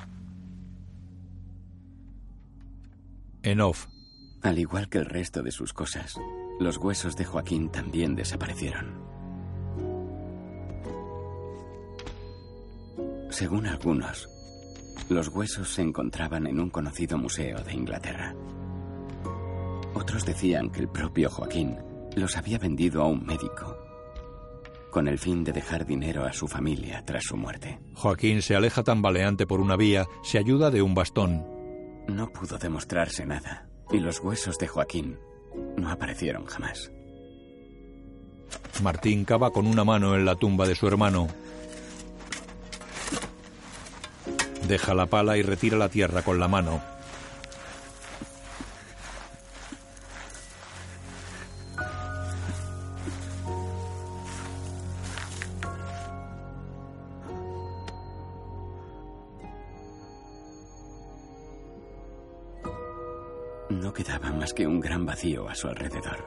En off. Al igual que el resto de sus cosas, los huesos de Joaquín también desaparecieron. Según algunos, los huesos se encontraban en un conocido museo de Inglaterra. Otros decían que el propio Joaquín los había vendido a un médico con el fin de dejar dinero a su familia tras su muerte. Joaquín se aleja tambaleante por una vía, se ayuda de un bastón. No pudo demostrarse nada, y los huesos de Joaquín no aparecieron jamás. Martín cava con una mano en la tumba de su hermano. Deja la pala y retira la tierra con la mano. No quedaba más que un gran vacío a su alrededor.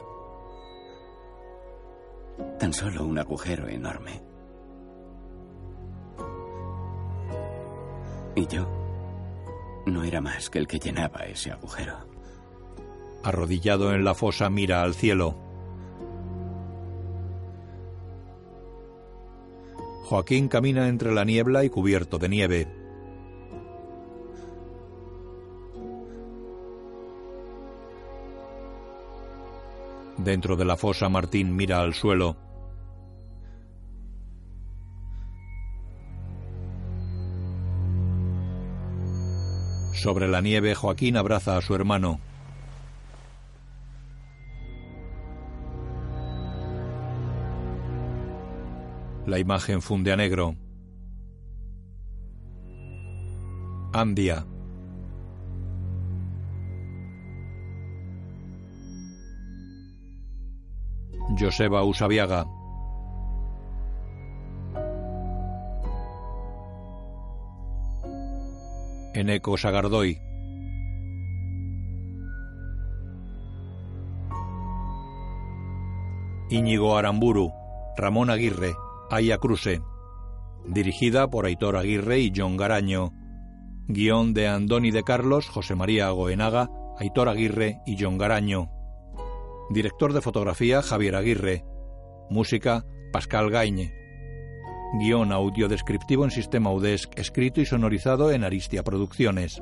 Tan solo un agujero enorme. Y yo no era más que el que llenaba ese agujero. Arrodillado en la fosa mira al cielo. Joaquín camina entre la niebla y cubierto de nieve. Dentro de la fosa Martín mira al suelo. Sobre la nieve Joaquín abraza a su hermano. La imagen funde a negro. Andia. Joseba Usabiaga. Eneco Sagardoy. Íñigo Aramburu, Ramón Aguirre, Aya Cruse. Dirigida por Aitor Aguirre y John Garaño. Guión de Andoni de Carlos, José María Goenaga, Aitor Aguirre y John Garaño. Director de fotografía Javier Aguirre. Música Pascal Gañe. Guión audio descriptivo en sistema UDESC, escrito y sonorizado en Aristia Producciones.